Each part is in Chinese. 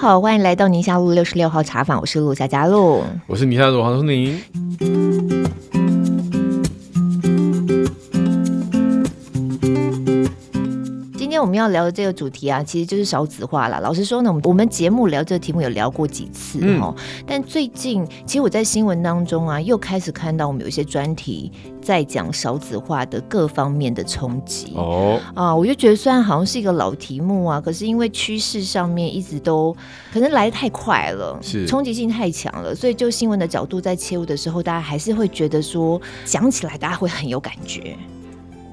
好，欢迎来到宁夏路六十六号茶坊，我是陆佳佳璐，我是宁夏路黄松宁。们要聊的这个主题啊，其实就是少子化啦。老实说呢，我们我们节目聊这个题目有聊过几次哦。嗯、但最近，其实我在新闻当中啊，又开始看到我们有一些专题在讲少子化的各方面的冲击哦啊，我就觉得虽然好像是一个老题目啊，可是因为趋势上面一直都可能来的太快了，是冲击性太强了，所以就新闻的角度在切入的时候，大家还是会觉得说讲起来大家会很有感觉，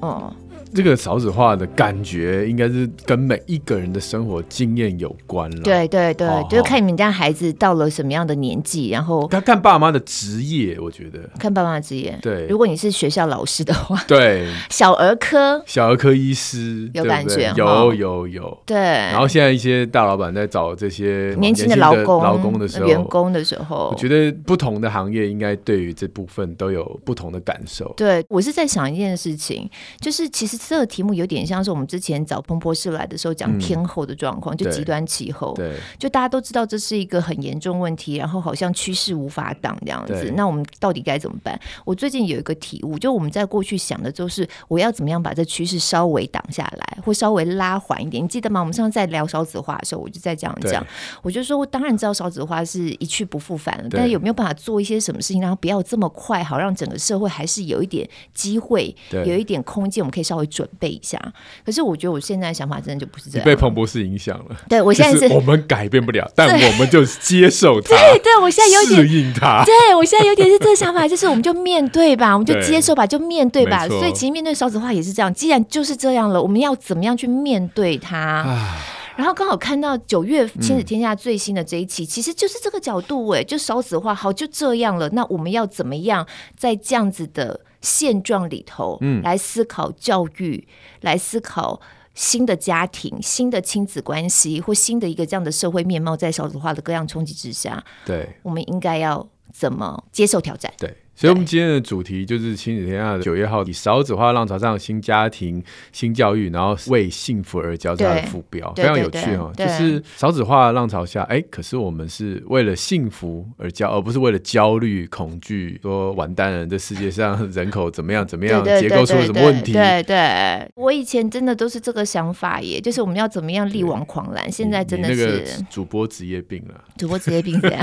哦、嗯。这个少子化的感觉，应该是跟每一个人的生活经验有关了。对对对，哦、就是看你们家孩子到了什么样的年纪，然后他看爸妈的职业，我觉得看爸妈的职业。对，如果你是学校老师的话，对，小儿科，小儿科医师有感觉，有有有。对，然后现在一些大老板在找这些年轻的劳工、劳工的时候，员工的时候，我觉得不同的行业应该对于这部分都有不同的感受。对，我是在想一件事情，就是其实这个题目有点。像是我们之前找彭博士来的时候讲天候的状况，嗯、就极端气候，对，就大家都知道这是一个很严重问题，然后好像趋势无法挡这样子。那我们到底该怎么办？我最近有一个体悟，就我们在过去想的就是我要怎么样把这趋势稍微挡下来，或稍微拉缓一点。你记得吗？我们上次在聊少子化的时候，我就在这样讲，我就说我当然知道少子化是一去不复返了，但是有没有办法做一些什么事情，然后不要这么快，好让整个社会还是有一点机会，有一点空间，我们可以稍微准备一下。可是我觉得我现在的想法真的就不是这样，被彭博士影响了。对，我现在是，我们改变不了，但我们就接受它。对，对，我现在有点适应它。对，我现在有点是这个想法，就是我们就面对吧，我们就接受吧，就面对吧。所以其实面对少子化也是这样，既然就是这样了，我们要怎么样去面对它？然后刚好看到九月《亲子天下》最新的这一期，嗯、其实就是这个角度，哎，就少子化，好，就这样了。那我们要怎么样在这样子的现状里头，嗯，来思考教育，来思考新的家庭、新的亲子关系，或新的一个这样的社会面貌，在少子化的各样冲击之下，对，我们应该要怎么接受挑战？对。所以，我们今天的主题就是《亲子天下》的九月号，以少子化浪潮上新家庭、新教育，然后为幸福而教，这样的副标非常有趣哦。就是少子化浪潮下，哎，可是我们是为了幸福而教，而不是为了焦虑、恐惧，说完蛋了，这世界上人口怎么样怎么样，结构出了什么问题？对对，我以前真的都是这个想法耶，就是我们要怎么样力挽狂澜。现在真的是那个主播职业病了，主播职业病这样，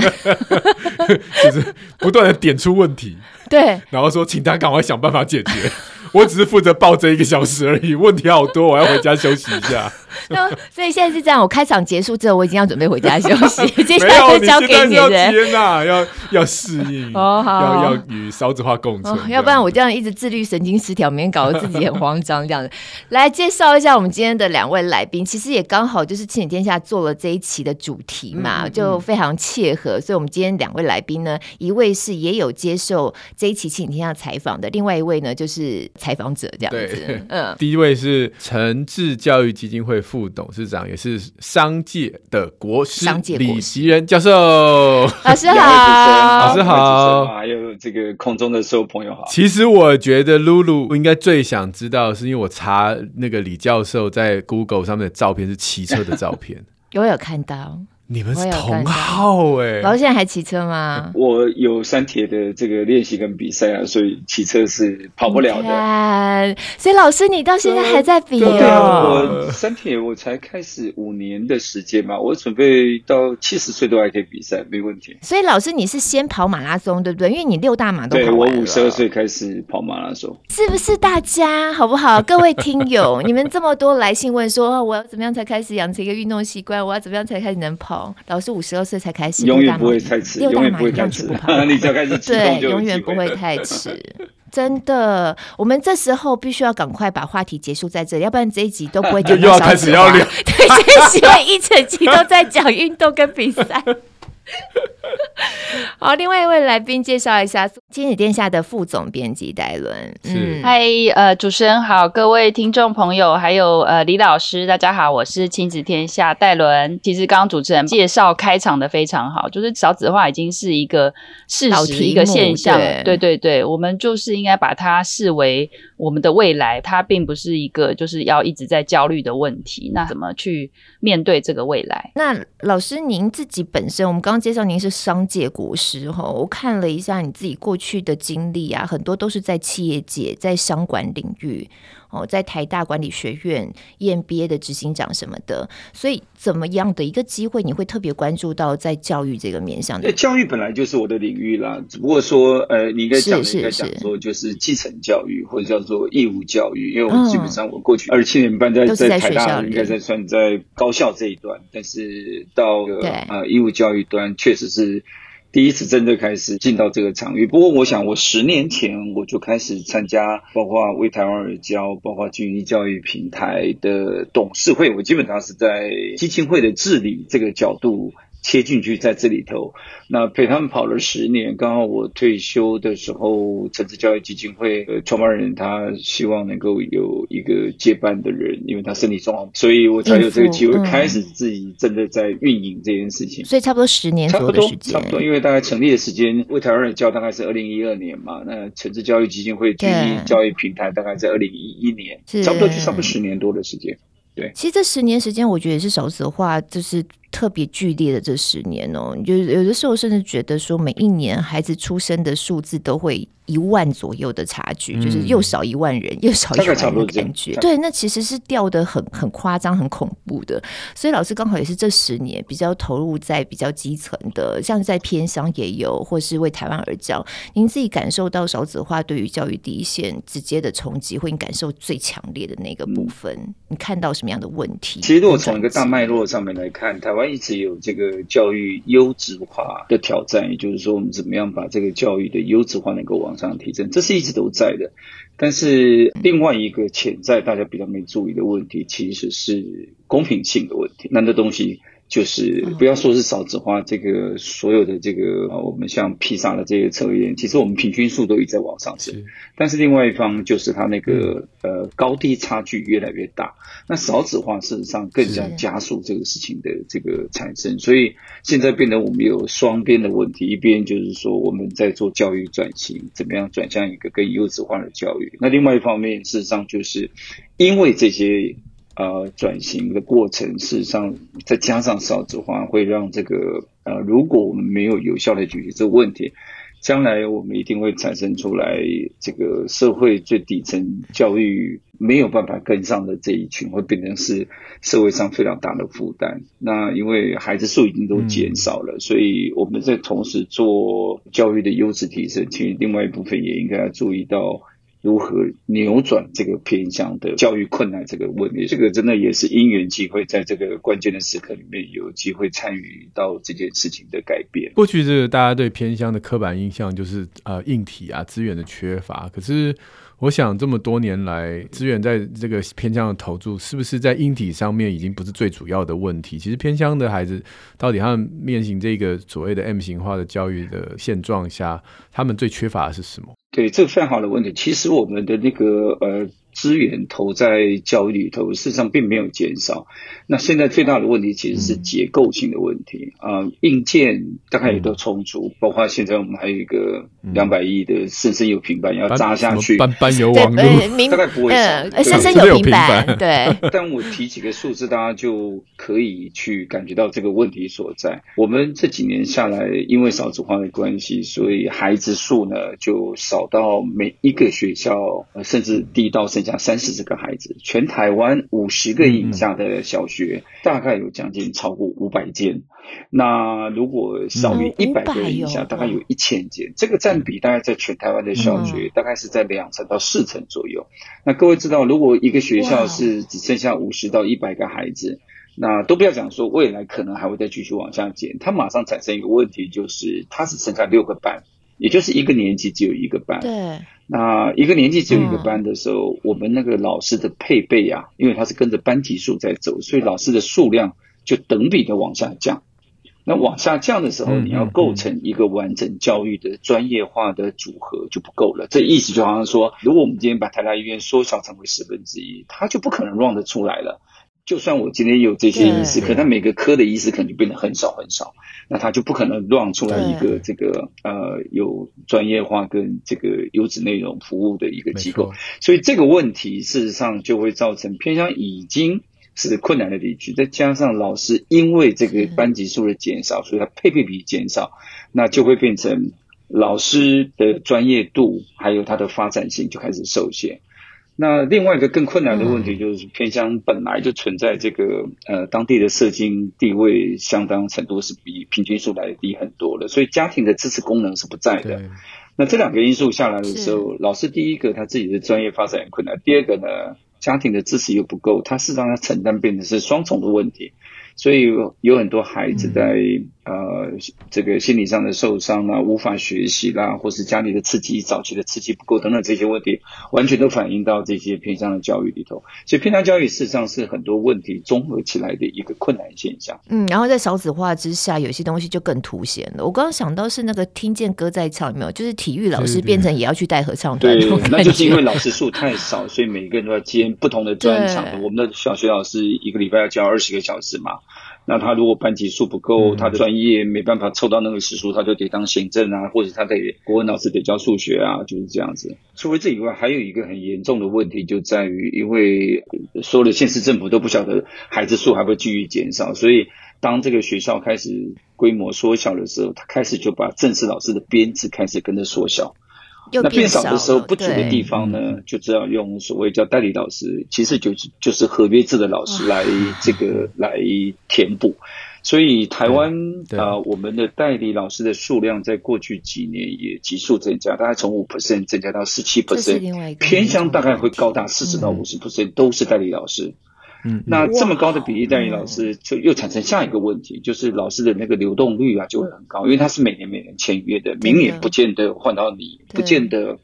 就是不断的点出问题。对，然后说，请他赶快想办法解决。我只是负责抱这一个小时而已，问题好多，我要回家休息一下。所以现在是这样，我开场结束之后，我已经要准备回家休息。接下来就交给你了。天呐，要要适应哦，好，要要与少子化共存，要不然我这样一直自律神经失调，每天搞得自己很慌张这样子。来介绍一下我们今天的两位来宾，其实也刚好就是亲子天下做了这一期的主题嘛，就非常切合。所以，我们今天两位来宾呢，一位是也有接受这一期亲子天下采访的，另外一位呢就是采访者这样子。嗯，第一位是诚志教育基金会。副董事长也是商界的国师李袭仁教授，老师好，老师好，还有这个空中的所有朋友好。其实我觉得露露应该最想知道，是因为我查那个李教授在 Google 上面的照片是骑车的照片，我有看到。你们是同号哎、欸，老师现在还骑车吗？我有三铁的这个练习跟比赛啊，所以骑车是跑不了的。所以老师你到现在还在比哦？对啊，我三铁我才开始五年的时间嘛，我准备到七十岁都还可以比赛，没问题。所以老师你是先跑马拉松对不对？因为你六大马都跑。对，我五十二岁开始跑马拉松，是不是？大家好不好？各位听友，你们这么多来信问说，我要怎么样才开始养成一个运动习惯？我要怎么样才开始能跑？老师五十二岁才开始，永远不会太迟，六大马一样全部跑。你只要开始对，永远不会太迟。真的，我们这时候必须要赶快把话题结束在这里，要不然这一集都不会 讲。又要开始要聊，对，这一集会一整集都在讲运动跟比赛。好，另外一位来宾介绍一下亲子殿下的副总编辑戴伦。嗯，嗨，呃，主持人好，各位听众朋友，还有呃李老师，大家好，我是亲子天下戴伦。其实刚刚主持人介绍开场的非常好，就是少子化已经是一个事实，一个现象。对对对，我们就是应该把它视为我们的未来，它并不是一个就是要一直在焦虑的问题。那怎么去面对这个未来？那老师您自己本身，我们刚刚介绍您是商界国师哈，我看了一下你自己过去的经历啊，很多都是在企业界，在商管领域。哦，在台大管理学院 EMBA 的执行长什么的，所以怎么样的一个机会，你会特别关注到在教育这个面向的？教育本来就是我的领域啦，只不过说，呃，你应该讲的应该讲说，就是基层教育或者叫做义务教育，因为我基本上我过去二十七年半在在台大，应该在算在高校这一段，但是到呃义务教育端，确实是。第一次真的开始进到这个场域，不过我想我十年前我就开始参加，包括为台湾而教，包括军医教育平台的董事会，我基本上是在基金会的治理这个角度。切进去在这里头，那陪他们跑了十年，刚好我退休的时候，城市教育基金会呃创办人他希望能够有一个接班的人，因为他身体状况，所以我才有这个机会开始自己真的在运营这件事情。嗯、所以差不多十年差不多，差不多，因为大概成立的时间，为台湾而教大概是二零一二年嘛，那城市教育基金会均一教育平台大概在二零一一年，差不多就差不多十年多的时间。对，其实这十年时间，我觉得也是少子化，就是。特别剧烈的这十年哦，就有的时候甚至觉得说，每一年孩子出生的数字都会一万左右的差距，嗯、就是又少一万人，又少一万人的感觉。对，那其实是掉的很很夸张、很恐怖的。所以老师刚好也是这十年比较投入在比较基层的，像在偏乡也有，或是为台湾而教。您自己感受到少子化对于教育第一线直接的冲击，或你感受最强烈的那个部分，嗯、你看到什么样的问题？其实如果从一个大脉络上面来看，台湾。一直有这个教育优质化的挑战，也就是说，我们怎么样把这个教育的优质化能够往上提升，这是一直都在的。但是另外一个潜在大家比较没注意的问题，其实是公平性的问题。那这东西。就是不要说是少子化，这个所有的这个啊，我们像披萨的这些测验，其实我们平均数都一直在往上升。但是另外一方就是它那个呃高低差距越来越大。那少子化事实上更加加速这个事情的这个产生，所以现在变得我们有双边的问题，一边就是说我们在做教育转型，怎么样转向一个更优质化的教育。那另外一方面，事实上就是因为这些。呃，转型的过程，事实上再加上少子化，会让这个呃，如果我们没有有效的解决这个问题，将来我们一定会产生出来这个社会最底层教育没有办法跟上的这一群，会变成是社会上非常大的负担。那因为孩子数已经都减少了，所以我们在同时做教育的优质提升，其实另外一部分也应该注意到。如何扭转这个偏向的教育困难这个问题？这个真的也是因缘机会，在这个关键的时刻里面有机会参与到这件事情的改变。过去这个大家对偏乡的刻板印象就是呃硬体啊资源的缺乏，可是我想这么多年来资源在这个偏向的投注，是不是在硬体上面已经不是最主要的问题？其实偏向的孩子到底他们面临这个所谓的 M 型化的教育的现状下，他们最缺乏的是什么？对，这个非常好的问题。其实我们的那个呃。资源投在教育里头，事实上并没有减少。那现在最大的问题其实是结构性的问题啊、嗯呃，硬件大概也都充足，嗯、包括现在我们还有一个两百亿的生生有平板要扎下去，班班有网络，大概不会少。生生有平板，对。但我提几个数字，大家就可以去感觉到这个问题所在。我们这几年下来，因为少子化的关系，所以孩子数呢就少到每一个学校，甚至低到甚。讲三四十个孩子，全台湾五十个以下的小学，嗯、大概有将近超过五百间。那如果少于一百个以下，大概有一千间。这个占比大概在全台湾的小学，大概是在两成到四成左右。那各位知道，如果一个学校是只剩下五十到一百个孩子，那都不要讲说未来可能还会再继续往下减，它马上产生一个问题，就是它只剩下六个班。也就是一个年级只有一个班，对。那一个年级只有一个班的时候，嗯、我们那个老师的配备啊，因为他是跟着班级数在走，所以老师的数量就等比的往下降。那往下降的时候，你要构成一个完整教育的专业化的组合就不够了。这意思就好像说，如果我们今天把台大医院缩小成为十分之一，它就不可能 run 得出来了。就算我今天有这些医师，可他每个科的医师可能就变得很少很少，那他就不可能 run 出来一个这个呃有专业化跟这个优质内容服务的一个机构。所以这个问题事实上就会造成偏向已经是困难的地区，再加上老师因为这个班级数的减少，所以他配备比减少，那就会变成老师的专业度还有他的发展性就开始受限。那另外一个更困难的问题就是，偏乡本来就存在这个呃当地的社经地位相当程度是比平均数来的低很多的，所以家庭的支持功能是不在的。那这两个因素下来的时候，老师第一个他自己的专业发展很困难，第二个呢，家庭的支持又不够，他事实上要承担变成是双重的问题。所以有很多孩子在、嗯、呃这个心理上的受伤啊，无法学习啦，或是家里的刺激早期的刺激不够等等这些问题，完全都反映到这些偏向的教育里头。所以偏向教育事实上是很多问题综合起来的一个困难现象。嗯，然后在少子化之下，有些东西就更凸显了。我刚刚想到是那个听见歌在唱，有没有？就是体育老师变成也要去带合唱团。对，那就是因为老师数太少，所以每个人都要兼不同的专长。我们的小学老师一个礼拜要教二十个小时嘛。那他如果班级数不够，他的专业没办法凑到那个时数，他就得当行政啊，或者他得国文老师得教数学啊，就是这样子。除了这以外，还有一个很严重的问题就在于，因为所有的县市政府都不晓得孩子数还会继续减少，所以当这个学校开始规模缩小的时候，他开始就把正式老师的编制开始跟着缩小。那变少的时候，不足的地方呢，就只要用所谓叫代理老师，其实就是就是合约制的老师来这个 来填补。所以台湾啊、呃，我们的代理老师的数量在过去几年也急速增加，大概从五 percent 增加到十七 percent，偏向大概会高达四十到五十 percent 都是代理老师。嗯，那这么高的比例代理老师，就又产生下一个问题，就是老师的那个流动率啊就会很高，因为他是每年每年签约的，明年不见得换到你，不见得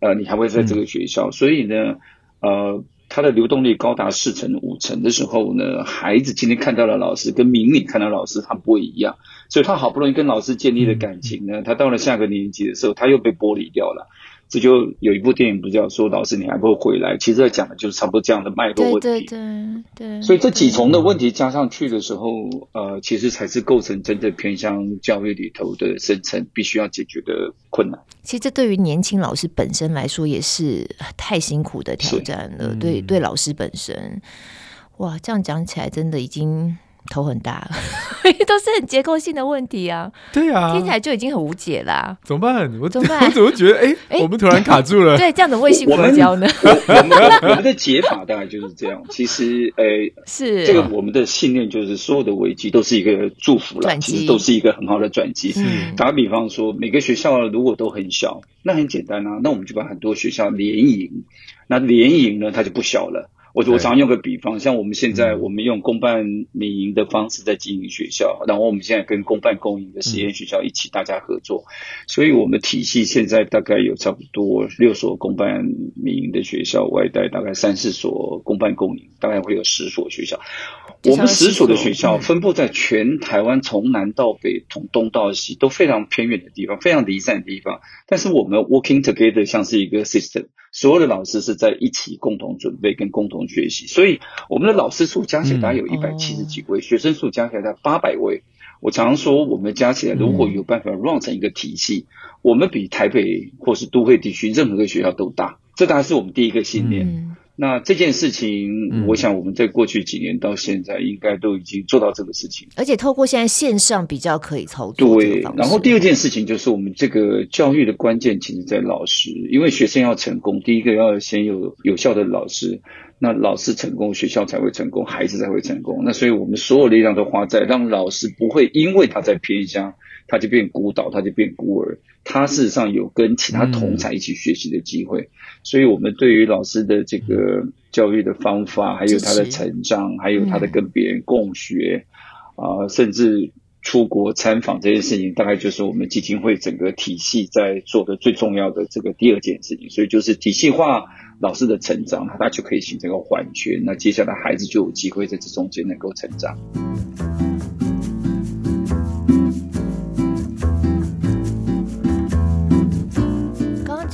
呃你还会在这个学校，所以呢，呃，他的流动率高达四成五成的时候呢，孩子今天看到了老师跟明年看到老师他不会一样，所以他好不容易跟老师建立了感情呢，他到了下个年级的时候，他又被剥离掉了。这就有一部电影，不叫说老师你还不会回来？其实在讲的就是差不多这样的脉络问题。对对对，对。所以这几重的问题加上去的时候，呃，其实才是构成真正偏向教育里头的深层必须要解决的困难。其实这对于年轻老师本身来说也是太辛苦的挑战了。对对，老师本身，哇，这样讲起来真的已经。头很大，都是很结构性的问题啊。对啊，听起来就已经很无解啦。怎么办？我怎么办？我怎么觉得哎，欸 欸、我们突然卡住了？对，这样的为幸福而教呢？我们我们的解法大概就是这样。其实，哎、欸，是这个我们的信念就是所有的危机都是一个祝福了，其实都是一个很好的转机。嗯，打个比方说，每个学校如果都很小，那很简单啊，那我们就把很多学校联营，那联营呢，它就不小了。我我常用个比方，像我们现在我们用公办民营的方式在经营学校，然后我们现在跟公办公营的实验学校一起大家合作，所以我们体系现在大概有差不多六所公办民营的学校，外带大概三四所公办公营，大概会有十所学校。我们十所的学校分布在全台湾，从南到北，从东到西，都非常偏远的地方，非常离散的地方。但是我们 working together 像是一个 system，所有的老师是在一起共同准备跟共同学习。所以我们的老师数加起来大概有一百七十几位，学生数加起来在八百位。我常常说，我们加起来如果有办法 run 成一个体系，我们比台北或是都会地区任何一个学校都大。这当然是我们第一个信念。那这件事情，嗯、我想我们在过去几年到现在，应该都已经做到这个事情。而且透过现在线上比较可以操作。对，然后第二件事情就是我们这个教育的关键，其实在老师，因为学生要成功，第一个要先有有效的老师，那老师成功，学校才会成功，孩子才会成功。那所以我们所有力量都花在让老师不会因为他在偏乡，他就变孤岛，他就变孤儿。他事实上有跟其他同才一起学习的机会，嗯、所以我们对于老师的这个教育的方法，还有他的成长，还有他的跟别人共学，啊、呃，甚至出国参访这件事情，大概就是我们基金会整个体系在做的最重要的这个第二件事情。所以就是体系化老师的成长，他就可以形成一个环圈，那接下来孩子就有机会在这中间能够成长。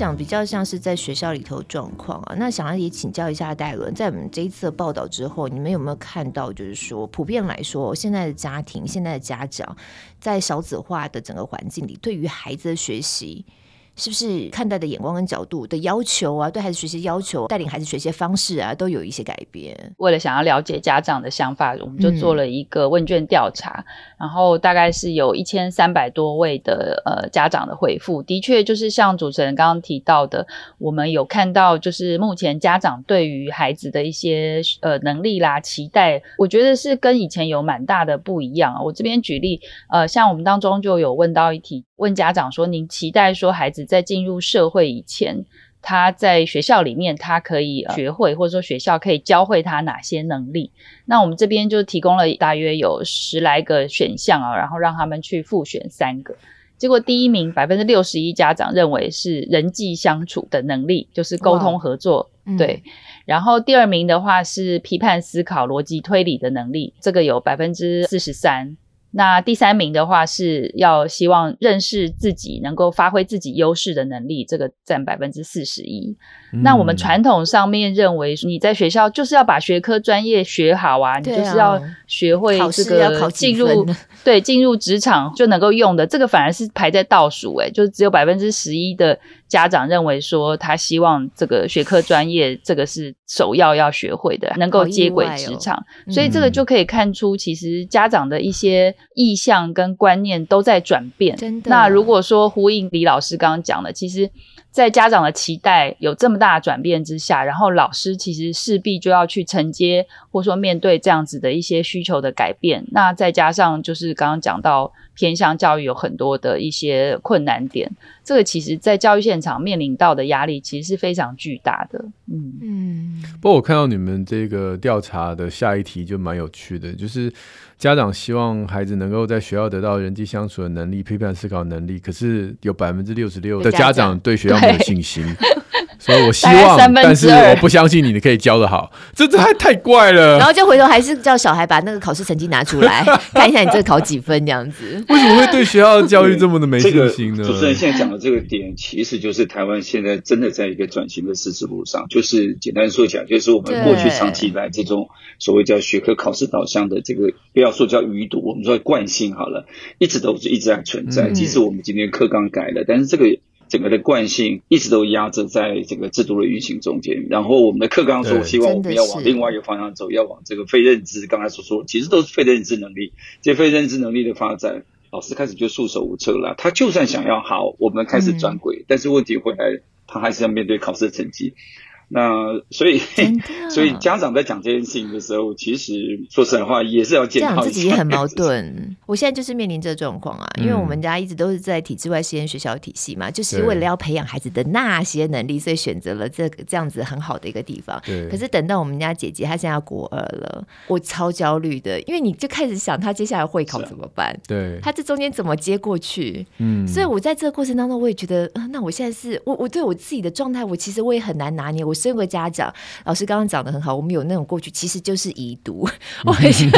讲比较像是在学校里头状况啊。那想要也请教一下戴伦，在我们这一次的报道之后，你们有没有看到，就是说普遍来说，现在的家庭、现在的家长，在少子化的整个环境里，对于孩子的学习，是不是看待的眼光跟角度的要求啊？对孩子学习要求，带领孩子学习方式啊，都有一些改变。为了想要了解家长的想法，我们就做了一个问卷调查，嗯、然后大概是有一千三百多位的呃家长的回复。的确，就是像主持人刚刚提到的，我们有看到，就是目前家长对于孩子的一些呃能力啦、期待，我觉得是跟以前有蛮大的不一样。我这边举例，呃，像我们当中就有问到一题。问家长说：“您期待说孩子在进入社会以前，他在学校里面他可以学会，或者说学校可以教会他哪些能力？”那我们这边就提供了大约有十来个选项啊，然后让他们去复选三个。结果第一名百分之六十一家长认为是人际相处的能力，就是沟通合作，对。然后第二名的话是批判思考、逻辑推理的能力，这个有百分之四十三。那第三名的话是要希望认识自己，能够发挥自己优势的能力，这个占百分之四十一。嗯、那我们传统上面认为，你在学校就是要把学科专业学好啊，你就是要学会这个进入 对进入职场就能够用的，这个反而是排在倒数，诶，就是只有百分之十一的家长认为说他希望这个学科专业这个是首要要学会的，能够接轨职场，哦、所以这个就可以看出，其实家长的一些意向跟观念都在转变。真的，那如果说呼应李老师刚刚讲的，其实。在家长的期待有这么大的转变之下，然后老师其实势必就要去承接，或者说面对这样子的一些需求的改变。那再加上就是刚刚讲到偏向教育有很多的一些困难点，这个其实在教育现场面临到的压力其实是非常巨大的。嗯嗯。不过我看到你们这个调查的下一题就蛮有趣的，就是。家长希望孩子能够在学校得到人际相处的能力、批判思考能力，可是有百分之六十六的家长对学校没有信心。所以我希望，但是我不相信你，你可以教的好，这这还太怪了。然后就回头还是叫小孩把那个考试成绩拿出来，看一下你这考几分这样子。为什么会对学校的教育这么的没信心呢？这个主持人现在讲的这个点，其实就是台湾现在真的在一个转型的十字路上。就是简单说讲，就是我们过去长期以来这种所谓叫学科考试导向的这个，不要说叫余毒，我们说惯性好了，一直都是一直在存在。即使我们今天课纲改了，但是这个。整个的惯性一直都压制在这个制度的运行中间，然后我们的课纲说，希望我们要往另外一个方向走，要往这个非认知。刚才所说，其实都是非认知能力。这非认知能力的发展，老师开始就束手无策了。他就算想要好，我们开始转轨，嗯、但是问题回来，他还是要面对考试成绩。那所以，所以家长在讲这件事情的时候，其实说实话也是要检讨自己也很矛盾。我现在就是面临这状况啊，因为我们家一直都是在体制外实验学校体系嘛，就是为了要培养孩子的那些能力，所以选择了这个这样子很好的一个地方。可是等到我们家姐姐她现在要国二了，我超焦虑的，因为你就开始想她接下来会考怎么办？对，她这中间怎么接过去？嗯，所以我在这个过程当中，我也觉得，那我现在是我我对我自己的状态，我其实我也很难拿捏。我。身为家长，老师刚刚讲的很好，我们有那种过去，其实就是遗毒。我就是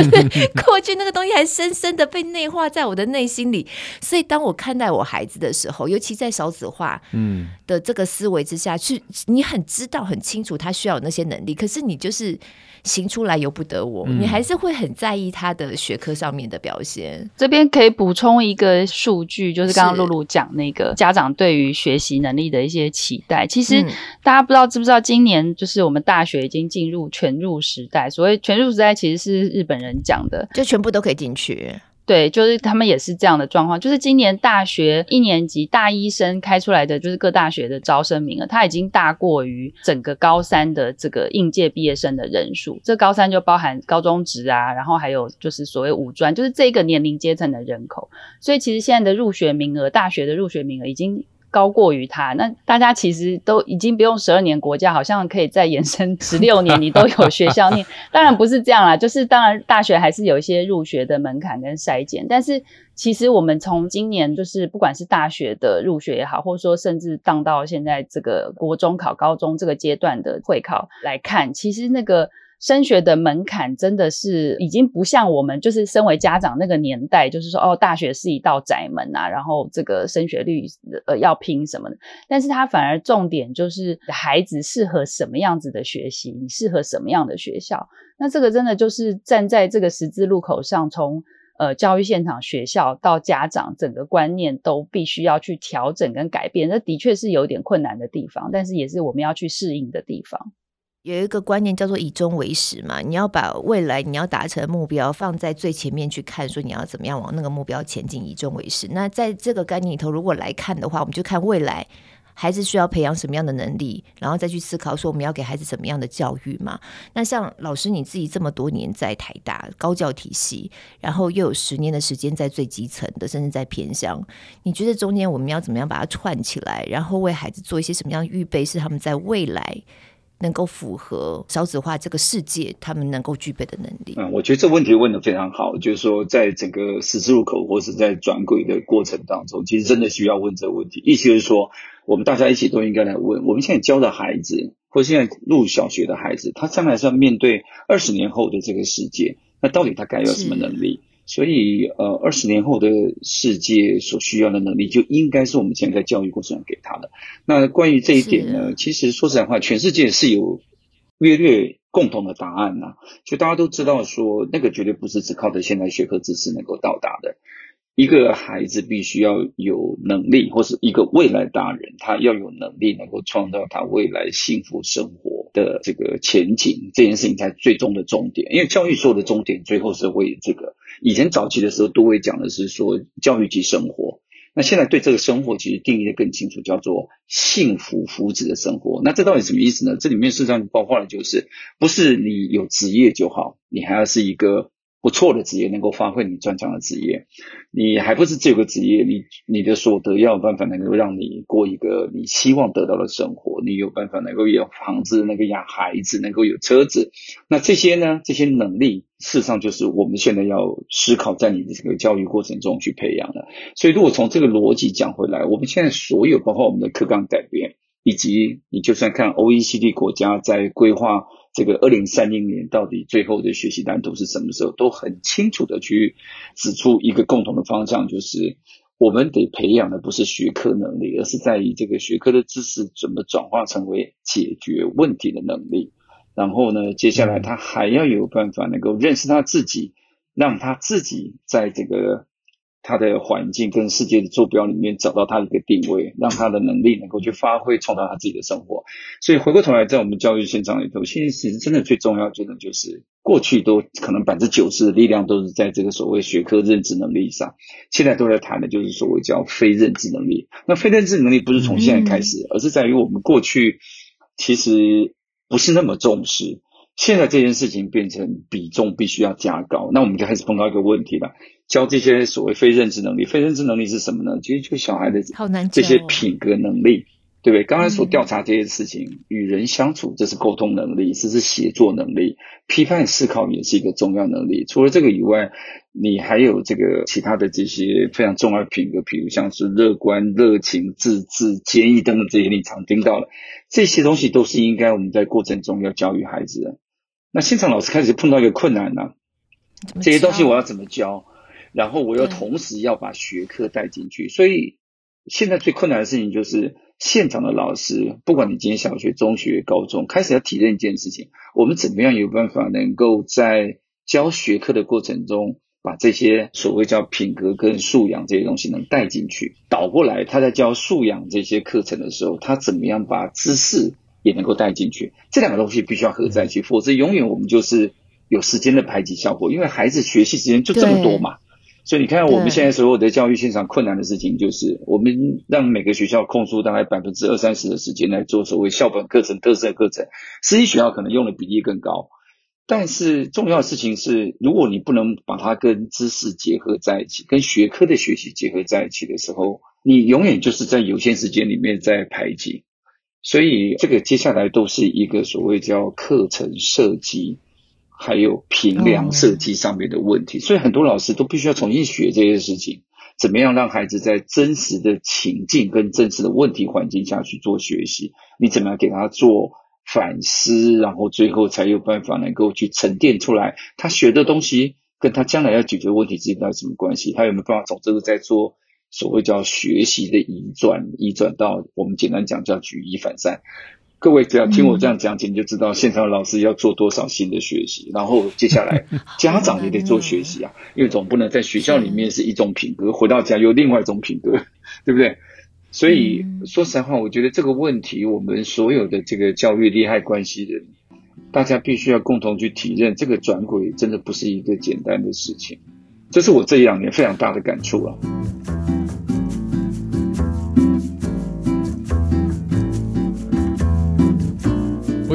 过去那个东西还深深的被内化在我的内心里，所以当我看待我孩子的时候，尤其在少子化嗯的这个思维之下，是你很知道很清楚他需要有那些能力，可是你就是。行出来由不得我，嗯、你还是会很在意他的学科上面的表现。这边可以补充一个数据，就是刚刚露露讲那个家长对于学习能力的一些期待。其实大家不知道知不知道，今年就是我们大学已经进入全入时代。所谓全入时代，其实是日本人讲的，就全部都可以进去。对，就是他们也是这样的状况，就是今年大学一年级大一生开出来的，就是各大学的招生名额，它已经大过于整个高三的这个应届毕业生的人数。这高三就包含高中职啊，然后还有就是所谓五专，就是这个年龄阶层的人口。所以其实现在的入学名额，大学的入学名额已经。高过于他，那大家其实都已经不用十二年国家，好像可以再延伸 十六年，你都有学校念。当然不是这样啦，就是当然大学还是有一些入学的门槛跟筛检，但是其实我们从今年就是不管是大学的入学也好，或者说甚至当到现在这个国中考高中这个阶段的会考来看，其实那个。升学的门槛真的是已经不像我们就是身为家长那个年代，就是说哦，大学是一道窄门啊，然后这个升学率呃要拼什么的。但是它反而重点就是孩子适合什么样子的学习，你适合什么样的学校。那这个真的就是站在这个十字路口上，从呃教育现场、学校到家长，整个观念都必须要去调整跟改变。这的确是有点困难的地方，但是也是我们要去适应的地方。有一个观念叫做以终为始嘛，你要把未来你要达成的目标放在最前面去看，说你要怎么样往那个目标前进，以终为始。那在这个概念里头，如果来看的话，我们就看未来孩子需要培养什么样的能力，然后再去思考说我们要给孩子什么样的教育嘛。那像老师你自己这么多年在台大高教体系，然后又有十年的时间在最基层的，甚至在偏乡，你觉得中间我们要怎么样把它串起来，然后为孩子做一些什么样的预备，是他们在未来能够符合少子化这个世界，他们能够具备的能力。嗯，我觉得这问题问的非常好，就是说，在整个十字路口或是在转轨的过程当中，其实真的需要问这个问题。意思就是说，我们大家一起都应该来问：我们现在教的孩子，或现在入小学的孩子，他将来是要面对二十年后的这个世界，那到底他该有什么能力？所以，呃，二十年后的世界所需要的能力，就应该是我们现在在教育过程中给他的。那关于这一点呢，其实说实在话，全世界是有略略共同的答案呐、啊。就大家都知道说，那个绝对不是只靠着现代学科知识能够到达的。一个孩子必须要有能力，或是一个未来大人，他要有能力能够创造他未来幸福生活的这个前景，这件事情才最终的终点。因为教育所有的终点，最后是为这个。以前早期的时候，都会讲的是说教育及生活。那现在对这个生活其实定义的更清楚，叫做幸福福祉的生活。那这到底什么意思呢？这里面事实上包括的就是，不是你有职业就好，你还要是一个。不错的职业，能够发挥你专长的职业，你还不是只有个职业，你你的所得要有办法能够让你过一个你希望得到的生活，你有办法能够有房子，能够养孩子，能够有车子，那这些呢，这些能力，事实上就是我们现在要思考在你的这个教育过程中去培养的。所以，如果从这个逻辑讲回来，我们现在所有包括我们的课纲改变，以及你就算看 OECD 国家在规划。这个二零三零年到底最后的学习蓝图是什么时候？都很清楚的去指出一个共同的方向，就是我们得培养的不是学科能力，而是在于这个学科的知识怎么转化成为解决问题的能力。然后呢，接下来他还要有办法能够认识他自己，让他自己在这个。他的环境跟世界的坐标里面找到他的一个定位，让他的能力能够去发挥，创造他自己的生活。所以回过头来，在我们教育现场里头，现在其实真的最重要，真的就是过去都可能百分之九十的力量都是在这个所谓学科认知能力上，现在都在谈的就是所谓叫非认知能力。那非认知能力不是从现在开始，而是在于我们过去其实不是那么重视。现在这件事情变成比重必须要加高，那我们就开始碰到一个问题了：教这些所谓非认知能力，非认知能力是什么呢？其实就小孩的这些品格能力，对不对？刚才所调查这些事情，与人相处，这是沟通能力，这是协作能力，批判思考也是一个重要能力。除了这个以外，你还有这个其他的这些非常重要的品格，比如像是乐观、热情、自制、坚毅等等这些，你常听到了这些东西，都是应该我们在过程中要教育孩子的。那现场老师开始碰到一个困难呢、啊，这些东西我要怎么教？然后我又同时要把学科带进去，所以现在最困难的事情就是现场的老师，不管你今天小学、中学、高中，开始要体认一件事情：我们怎么样有办法能够在教学科的过程中，把这些所谓叫品格跟素养这些东西能带进去？倒过来，他在教素养这些课程的时候，他怎么样把知识？也能够带进去，这两个东西必须要合在一起，否则永远我们就是有时间的排挤效果。因为孩子学习时间就这么多嘛，所以你看我们现在所有的教育现场困难的事情，就是我们让每个学校空出大概百分之二三十的时间来做所谓校本课程、特色课程，私立学校可能用的比例更高。但是重要的事情是，如果你不能把它跟知识结合在一起，跟学科的学习结合在一起的时候，你永远就是在有限时间里面在排挤。所以，这个接下来都是一个所谓叫课程设计，还有评量设计上面的问题。所以，很多老师都必须要重新学这些事情，怎么样让孩子在真实的情境跟真实的问题环境下去做学习？你怎么样给他做反思，然后最后才有办法能够去沉淀出来他学的东西跟他将来要解决问题之间到底什么关系？他有没有办法从这个在做所谓叫学习的移转，移转到我们简单讲叫举一反三。各位只要听我这样讲解，你就知道现场老师要做多少新的学习，然后接下来 家长也得做学习啊，因为总不能在学校里面是一种品格，回到家又另外一种品格，对不对？所以说实话，我觉得这个问题，我们所有的这个教育利害关系人，大家必须要共同去体认，这个转轨真的不是一个简单的事情，这是我这一两年非常大的感触啊。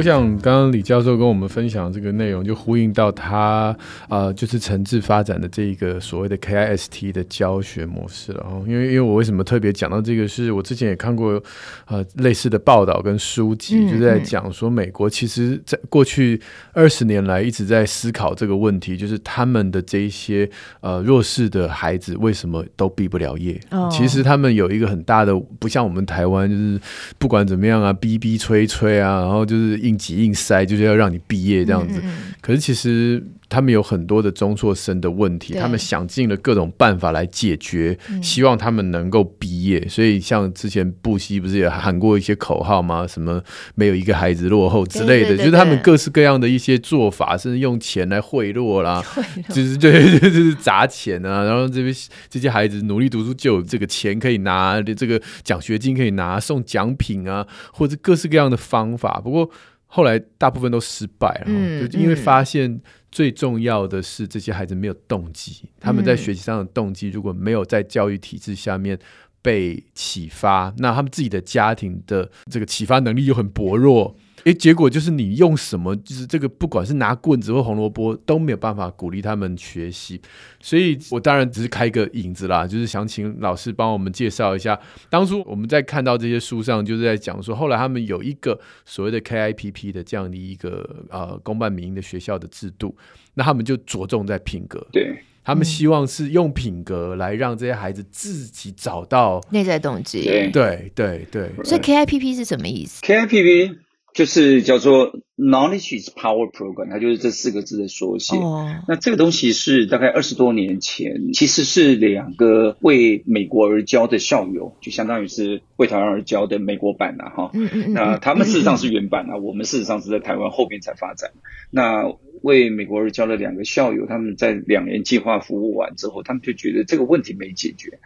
我想，刚刚李教授跟我们分享这个内容，就呼应到他呃，就是诚志发展的这一个所谓的 KIST 的教学模式了。因为，因为我为什么特别讲到这个，是我之前也看过呃类似的报道跟书籍，就在讲说，美国其实在过去二十年来一直在思考这个问题，就是他们的这一些呃弱势的孩子为什么都毕不了业？其实他们有一个很大的，不像我们台湾，就是不管怎么样啊，逼逼催催啊，然后就是。硬挤硬塞，就是要让你毕业这样子。可是其实他们有很多的中辍生的问题，他们想尽了各种办法来解决，希望他们能够毕业。所以像之前布希不是也喊过一些口号吗？什么没有一个孩子落后之类的，就是他们各式各样的一些做法，甚至用钱来贿赂啦，就是对，就是砸钱啊，然后这边这些孩子努力读书就有这个钱可以拿，这个奖学金可以拿，送奖品啊，或者各式各样的方法。不过。后来大部分都失败了，嗯，就因为发现最重要的是这些孩子没有动机，他们在学习上的动机如果没有在教育体制下面被启发，那他们自己的家庭的这个启发能力又很薄弱。诶，结果就是你用什么，就是这个，不管是拿棍子或红萝卜，都没有办法鼓励他们学习。所以我当然只是开个引子啦，就是想请老师帮我们介绍一下，当初我们在看到这些书上，就是在讲说，后来他们有一个所谓的 KIPP 的这样的一个呃公办民营的学校的制度，那他们就着重在品格，对，他们希望是用品格来让这些孩子自己找到内在动机，对对对对。所以 KIPP 是什么意思？KIPP。就是叫做 Knowledge is Power Program，它就是这四个字的缩写。Oh. 那这个东西是大概二十多年前，其实是两个为美国而教的校友，就相当于是为台湾而教的美国版啊。哈。那他们事实上是原版啊，我们事实上是在台湾后面才发展。那为美国而教的两个校友，他们在两年计划服务完之后，他们就觉得这个问题没解决。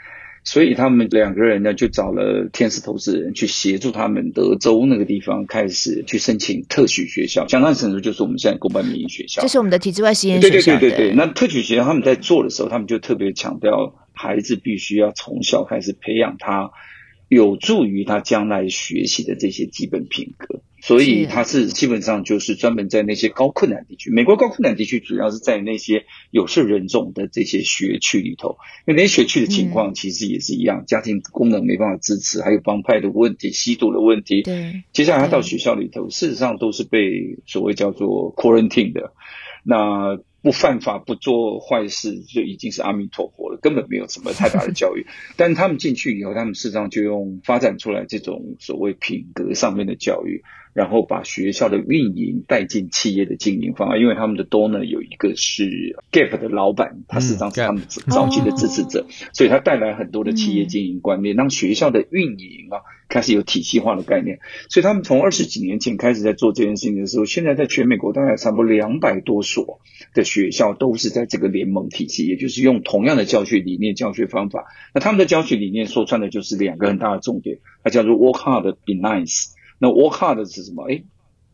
所以他们两个人呢，就找了天使投资人去协助他们德州那个地方开始去申请特许学校，相当程度就是我们现在公办民营学校。这是我们的体制外实验学校。对对对对对。那特许学校他们在做的时候，他们就特别强调，孩子必须要从小开始培养他有助于他将来学习的这些基本品格。所以他是基本上就是专门在那些高困难地区，美国高困难地区主要是在那些有色人种的这些学区里头，因为那些学区的情况其实也是一样，家庭功能没办法支持，还有帮派的问题、吸毒的问题。对，接下来他到学校里头，事实上都是被所谓叫做 quarantine 的，那。不犯法、不做坏事，就已经是阿弥陀佛了，根本没有什么太大的教育。但他们进去以后，他们事实上就用发展出来这种所谓品格上面的教育，然后把学校的运营带进企业的经营方案。因为他们的 donor 有一个是 Gap 的老板，他事实上是他们早期的支持者，嗯、所以他带来很多的企业经营观念，让学校的运营啊开始有体系化的概念。所以他们从二十几年前开始在做这件事情的时候，现在在全美国大概差不多两百多所的学校都是在这个联盟体系，也就是用同样的教学理念、教学方法。那他们的教学理念说穿的就是两个很大的重点，它叫做 work hard, be nice。那 work hard 是什么？哎，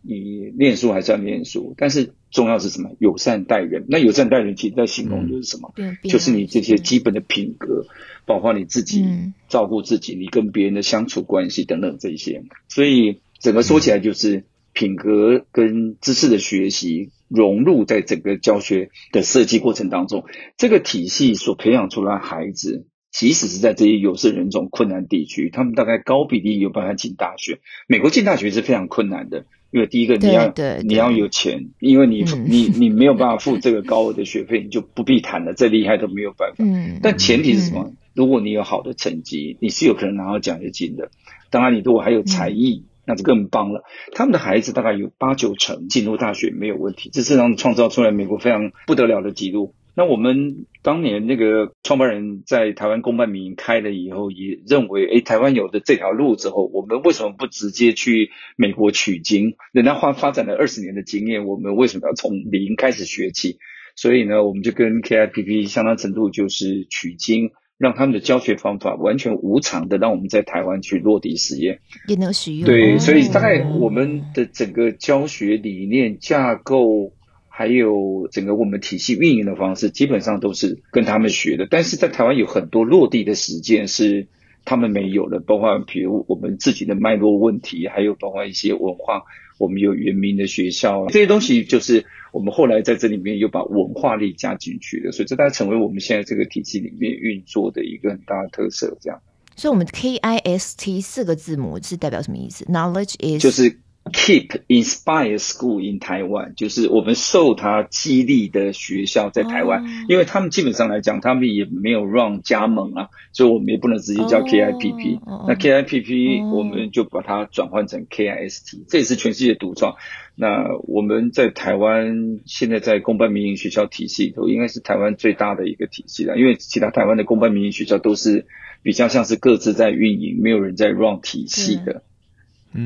你念书还是要念书，但是重要是什么？友善待人。那友善待人，其实在形容就是什么？嗯、就是你这些基本的品格，包括你自己照顾自己，你跟别人的相处关系等等这些。所以整个说起来就是品格跟知识的学习。融入在整个教学的设计过程当中，这个体系所培养出来孩子，即使是在这些有色人种困难地区，他们大概高比例有办法进大学。美国进大学是非常困难的，因为第一个你要你要有钱，因为你、嗯、你你没有办法付这个高额的学费，你就不必谈了，再厉害都没有办法。嗯，但前提是什么？嗯、如果你有好的成绩，你是有可能拿到奖学金的。当然，你如果还有才艺。嗯那就更棒了。他们的孩子大概有八九成进入大学没有问题，这是让创造出来美国非常不得了的记录。那我们当年那个创办人在台湾公办民营开了以后，也认为，哎，台湾有的这条路之后，我们为什么不直接去美国取经？人家发发展了二十年的经验，我们为什么要从零开始学起？所以呢，我们就跟 KIPP 相当程度就是取经，让他们的教学方法完全无偿的，让我们在台湾去落地实验，也能使用。对，所以大概我们的整个教学理念架构。还有整个我们体系运营的方式，基本上都是跟他们学的。但是在台湾有很多落地的实践是他们没有的，包括比如我们自己的脉络问题，还有包括一些文化，我们有原民的学校，这些东西就是我们后来在这里面又把文化力加进去的，所以这大概成为我们现在这个体系里面运作的一个很大的特色。这样，所以我们 KIST 四个字母是代表什么意思？Knowledge is 就是。Keep Inspire School in Taiwan，就是我们受他激励的学校在台湾，oh. 因为他们基本上来讲，他们也没有 run 加盟啊，所以我们也不能直接叫 KIPP。Oh. 那 KIPP 我们就把它转换成 KIST，、oh. 这也是全世界独创。那我们在台湾现在在公办民营学校体系里头，应该是台湾最大的一个体系了，因为其他台湾的公办民营学校都是比较像是各自在运营，没有人在 run 体系的。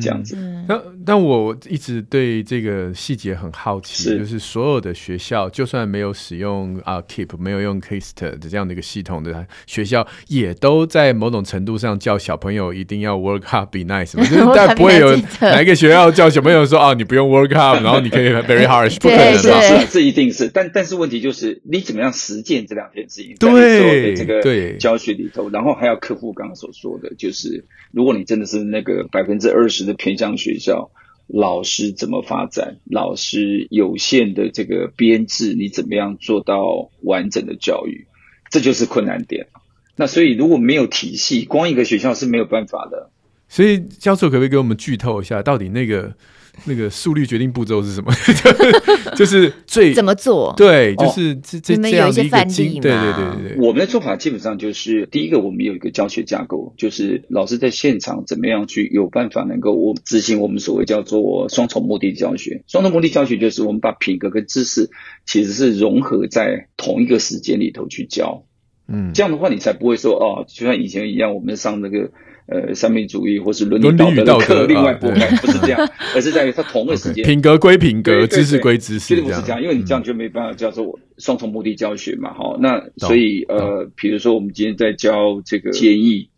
这样子，但但我一直对这个细节很好奇，是。就是所有的学校，就算没有使用啊 Keep，没有用 KIST 的这样的一个系统的学校，也都在某种程度上叫小朋友一定要 work hard be nice，就是 但不会有哪一个学校叫小朋友说啊，你不用 work hard，然后你可以 very harsh，不可能的，是这一定是，但但是问题就是你怎么样实践这两件事情，在所有的这个教学里头，然后还要克服刚刚所说的，就是如果你真的是那个百分之二十。的偏向学校，老师怎么发展？老师有限的这个编制，你怎么样做到完整的教育？这就是困难点。那所以如果没有体系，光一个学校是没有办法的。所以教授可不可以给我们剧透一下，到底那个？那个速率决定步骤是什么？就是最怎么做？对，就是这这这样的一个经。对对对对对。我们的做法基本上就是，第一个，我们有一个教学架构，就是老师在现场怎么样去有办法能够我执行我们所谓叫做双重目的教学。双重目的教学就是我们把品格跟知识其实是融合在同一个时间里头去教。嗯，这样的话你才不会说哦，就像以前一样，我们上那个。呃，三民主义或是伦理道德的课，另外拨开，不是这样，而是在于它同个时间，品格归品格，知识归知识，绝对不是这样，因为你这样就没办法叫做双重目的教学嘛。好，那所以呃，比如说我们今天在教这个坚毅，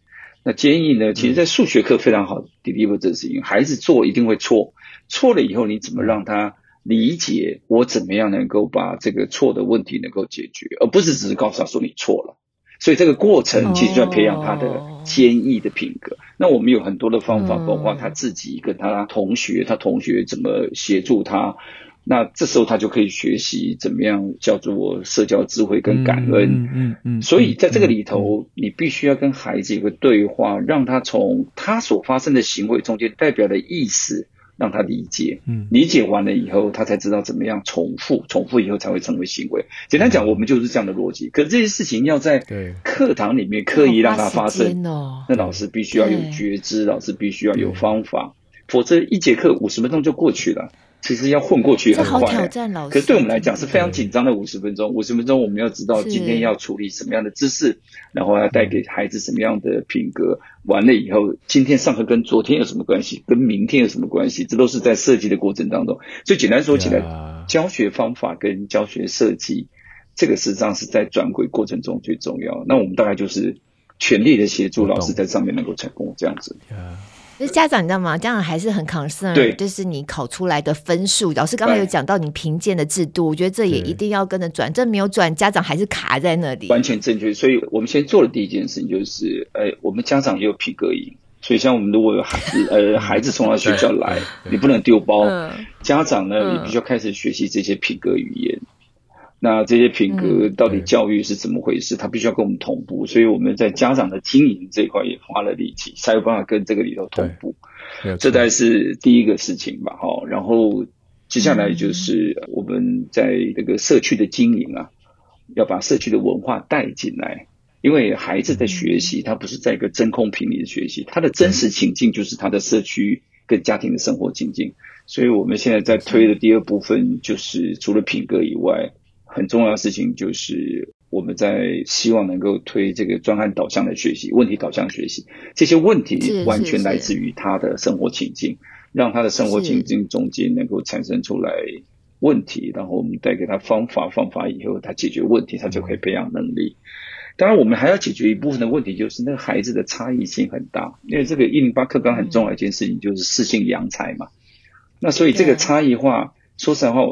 那坚毅呢，其实在数学课非常好 deliver 这事情，孩子做一定会错，错了以后你怎么让他理解我怎么样能够把这个错的问题能够解决，而不是只是告诉他说你错了。所以这个过程其实就要培养他的坚毅的品格。Oh. 那我们有很多的方法，包括他自己跟他同学，他同学怎么协助他。那这时候他就可以学习怎么样叫做社交智慧跟感恩。嗯嗯嗯。所以在这个里头，你必须要跟孩子有个对话，让他从他所发生的行为中间代表的意思。让他理解，嗯，理解完了以后，他才知道怎么样重复，重复以后才会成为行为。简单讲，我们就是这样的逻辑。可是这些事情要在课堂里面刻意让它发生，那老师必须要有觉知，老师必须要有方法，否则一节课五十分钟就过去了。其实要混过去很快，啊，可是对我们来讲是非常紧张的五十分钟。五十分钟我们要知道今天要处理什么样的知识，然后要带给孩子什么样的品格。完了以后，今天上课跟昨天有什么关系？跟明天有什么关系？这都是在设计的过程当中。最简单说起来，教学方法跟教学设计，这个实际上是在转轨过程中最重要。那我们大概就是全力的协助老师在上面能够成功这样子。那家长你知道吗？家长还是很 concern，对，就是你考出来的分数。老师刚刚有讲到你评鉴的制度，我觉得这也一定要跟着转。这没有转，家长还是卡在那里。完全正确。所以我们先做的第一件事情就是，呃，我们家长也有品格营。所以像我们如果有孩子，呃，孩子从他学校来，你不能丢包。嗯、家长呢，也必须要开始学习这些品格语言。那这些品格到底教育是怎么回事？他、嗯、必须要跟我们同步，所以我们在家长的经营这一块也花了力气，才有办法跟这个里头同步。这才是第一个事情吧，哈。然后接下来就是我们在这个社区的经营啊，要把社区的文化带进来，因为孩子的学习他不是在一个真空瓶里的学习，他的真实情境就是他的社区跟家庭的生活情境。所以我们现在在推的第二部分，就是除了品格以外，很重要的事情就是我们在希望能够推这个专案导向的学习、问题导向学习。这些问题完全来自于他的生活情境，让他的生活情境中间能够产生出来问题，然后我们带给他方法，方法以后他解决问题，他就可以培养能力。当然，我们还要解决一部分的问题，就是那个孩子的差异性很大，因为这个一零八课纲很重要的一件事情就是适性扬才嘛。那所以这个差异化，说实话，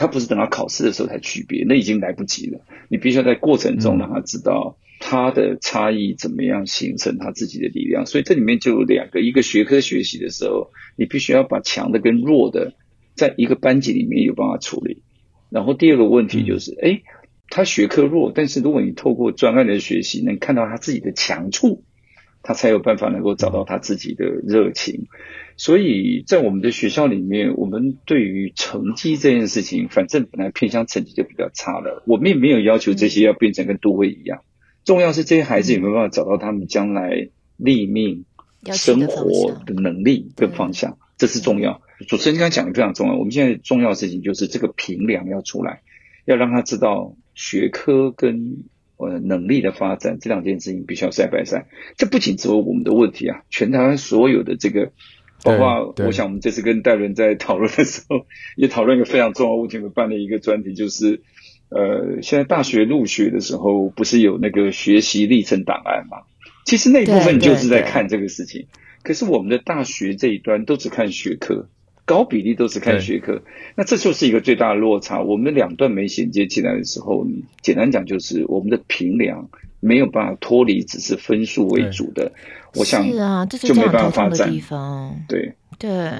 他不是等到考试的时候才区别，那已经来不及了。你必须要在过程中让他知道他的差异怎么样形成他自己的力量。所以这里面就有两个：一个学科学习的时候，你必须要把强的跟弱的在一个班级里面有办法处理。然后第二个问题就是，哎，他学科弱，但是如果你透过专案的学习，能看到他自己的强处，他才有办法能够找到他自己的热情。所以在我们的学校里面，我们对于成绩这件事情，反正本来偏向成绩就比较差了，我们也没有要求这些要变成跟都会一样。重要是这些孩子有没有办法找到他们将来立命生活的能力跟方向，这是重要。主持人刚才讲的非常重要。我们现在重要的事情就是这个平量要出来，要让他知道学科跟呃能力的发展这两件事情必须要 side by side。这不仅只有我们的问题啊，全台湾所有的这个。包括我想，我们这次跟戴伦在讨论的时候，也讨论一个非常重要问题。我们办了一个专题，就是呃，现在大学入学的时候，不是有那个学习历程档案嘛？其实那一部分就是在看这个事情。可是我们的大学这一端都只看学科，高比例都是看学科，那这就是一个最大的落差。我们两段没衔接起来的时候，你简单讲就是我们的评量没有办法脱离只是分数为主的。我想是啊，这就没办法发展地方。对对。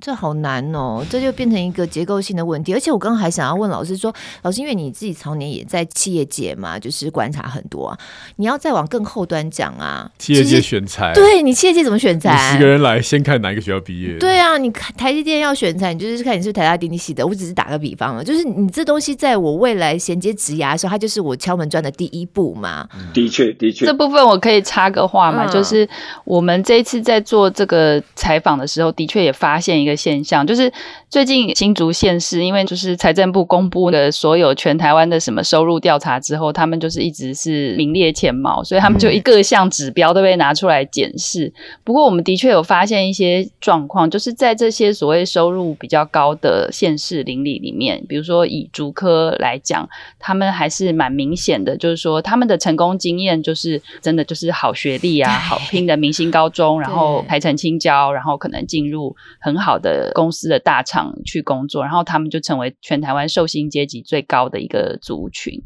这好难哦，这就变成一个结构性的问题。而且我刚刚还想要问老师说，老师，因为你自己常年也在企业界嘛，就是观察很多啊，你要再往更后端讲啊。企业界选才，对你企业界怎么选材？十个人来，先看哪一个学校毕业？对啊，你看台积电要选材，你就是看你是台大电机系的。我只是打个比方了，就是你这东西在我未来衔接职涯的时候，它就是我敲门砖的第一步嘛。的确，的确，这部分我可以插个话嘛，嗯、就是我们这一次在做这个采访的时候，的确也发现一个现象，就是。最近新竹县市，因为就是财政部公布的所有全台湾的什么收入调查之后，他们就是一直是名列前茅，所以他们就一各项指标都被拿出来检视。不过我们的确有发现一些状况，就是在这些所谓收入比较高的县市邻里里面，比如说以竹科来讲，他们还是蛮明显的，就是说他们的成功经验就是真的就是好学历啊，好拼的明星高中，然后台成清交，然后可能进入很好的公司的大厂去工作，然后他们就成为全台湾受薪阶级最高的一个族群。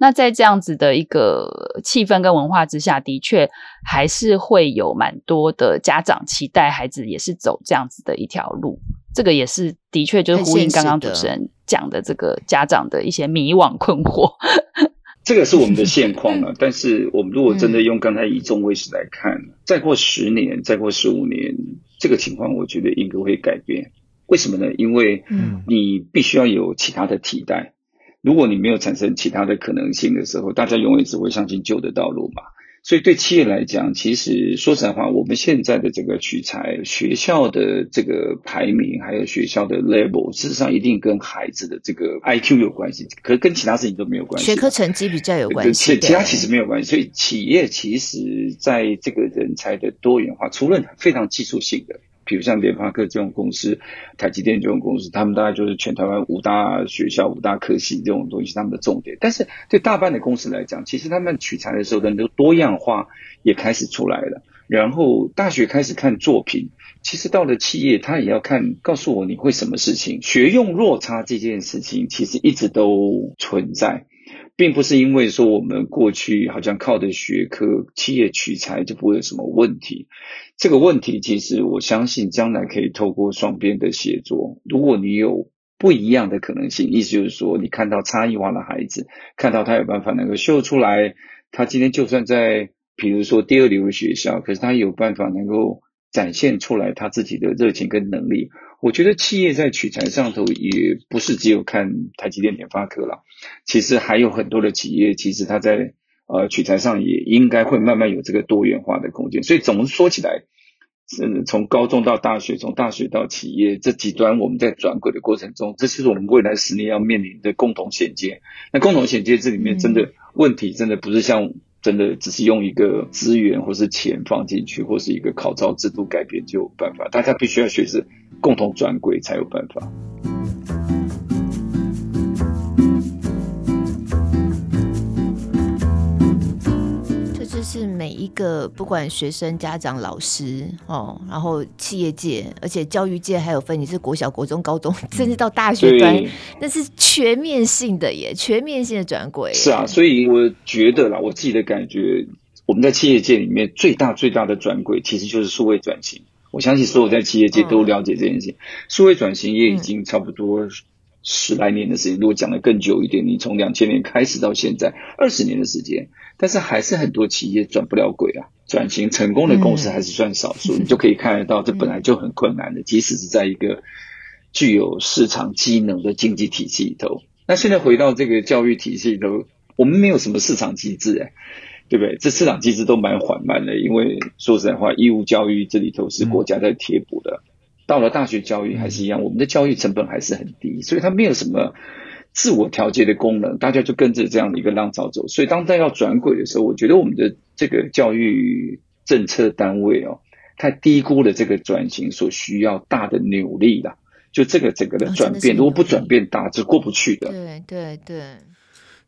那在这样子的一个气氛跟文化之下，的确还是会有蛮多的家长期待孩子也是走这样子的一条路。这个也是的确就是呼应刚刚主持人讲的这个家长的一些迷惘困惑。这个是我们的现况了。但是我们如果真的用刚才以中为始来看，嗯、再过十年，再过十五年，这个情况我觉得应该会改变。为什么呢？因为你必须要有其他的替代。如果你没有产生其他的可能性的时候，大家永远只会相信旧的道路嘛。所以对企业来讲，其实说实在话，我们现在的这个取材学校的这个排名，还有学校的 level，事实上一定跟孩子的这个 IQ 有关系，可是跟其他事情都没有关系。学科成绩比较有关系，其其他其实没有关系。所以企业其实在这个人才的多元化，除了非常技术性的。比如像联发科这种公司，台积电这种公司，他们大概就是全台湾五大学校、五大科系这种东西，他们的重点。但是对大半的公司来讲，其实他们取材的时候的多样化也开始出来了。然后大学开始看作品，其实到了企业，他也要看，告诉我你会什么事情。学用落差这件事情，其实一直都存在。并不是因为说我们过去好像靠着学科企业取材就不会有什么问题，这个问题其实我相信将来可以透过双边的协作。如果你有不一样的可能性，意思就是说你看到差异化的孩子，看到他有办法能够秀出来，他今天就算在比如说第二流的学校，可是他有办法能够展现出来他自己的热情跟能力。我觉得企业在取材上头也不是只有看台积电、联发科了，其实还有很多的企业，其实它在呃取材上也应该会慢慢有这个多元化的空间。所以总说起来，嗯，从高中到大学，从大学到企业这几端，我们在转轨的过程中，这是我们未来十年要面临的共同衔接。那共同衔接这里面真的问题，真的不是像真的只是用一个资源或是钱放进去，或是一个考照制度改变就有办法。大家必须要学着共同转轨才有办法。是每一个不管学生、家长、老师哦，然后企业界，而且教育界还有分，你是国小、国中、高中，甚至到大学端，那是全面性的耶，全面性的转轨。是啊，所以我觉得啦，我自己的感觉，我们在企业界里面最大最大的转轨，其实就是数位转型。我相信所有在企业界都了解这件事情，数位转型也已经差不多十来年的时间。如果讲的更久一点，你从两千年开始到现在二十年的时间。但是还是很多企业转不了轨啊，转型成功的公司还是算少数，嗯，你就可以看得到，这本来就很困难的，即使是在一个具有市场机能的经济体系里头。那现在回到这个教育体系里头，我们没有什么市场机制，哎，对不对？这市场机制都蛮缓慢的，因为说实在话，义务教育这里头是国家在贴补的，到了大学教育还是一样，我们的教育成本还是很低，所以它没有什么。自我调节的功能，大家就跟着这样的一个浪潮走。所以，当在要转轨的时候，我觉得我们的这个教育政策单位哦，太低估了这个转型所需要大的努力了。就这个整个的转变，如果不转变大，是过不去的。对对对。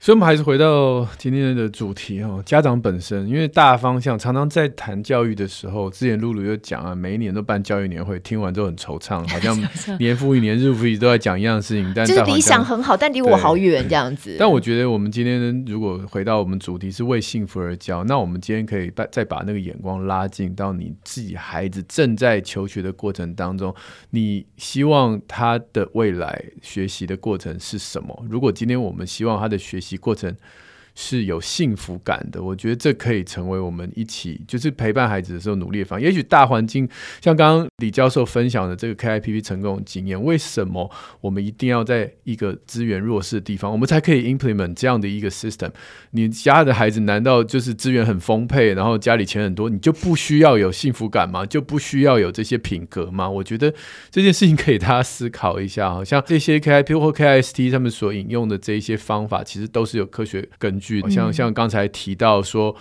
所以，我们还是回到今天的主题哈，家长本身，因为大方向常常在谈教育的时候，之前露露就讲啊，每一年都办教育年会，听完之后很惆怅，好像 年复一年，日复一日都在讲一样的事情，但就是理想很好，但离我好远这样子。但我觉得，我们今天如果回到我们主题是为幸福而教，那我们今天可以把再把那个眼光拉近到你自己孩子正在求学的过程当中，你希望他的未来学习的过程是什么？如果今天我们希望他的学习及过程是有幸福感的，我觉得这可以成为我们一起就是陪伴孩子的时候努力的方法。也许大环境像刚刚李教授分享的这个 KIPP 成功经验，为什么我们一定要在一个资源弱势的地方，我们才可以 implement 这样的一个 system？你家的孩子难道就是资源很丰沛，然后家里钱很多，你就不需要有幸福感吗？就不需要有这些品格吗？我觉得这件事情可以大家思考一下。好像这些 KIPP 或 KIST 他们所引用的这一些方法，其实都是有科学根据。像像刚才提到说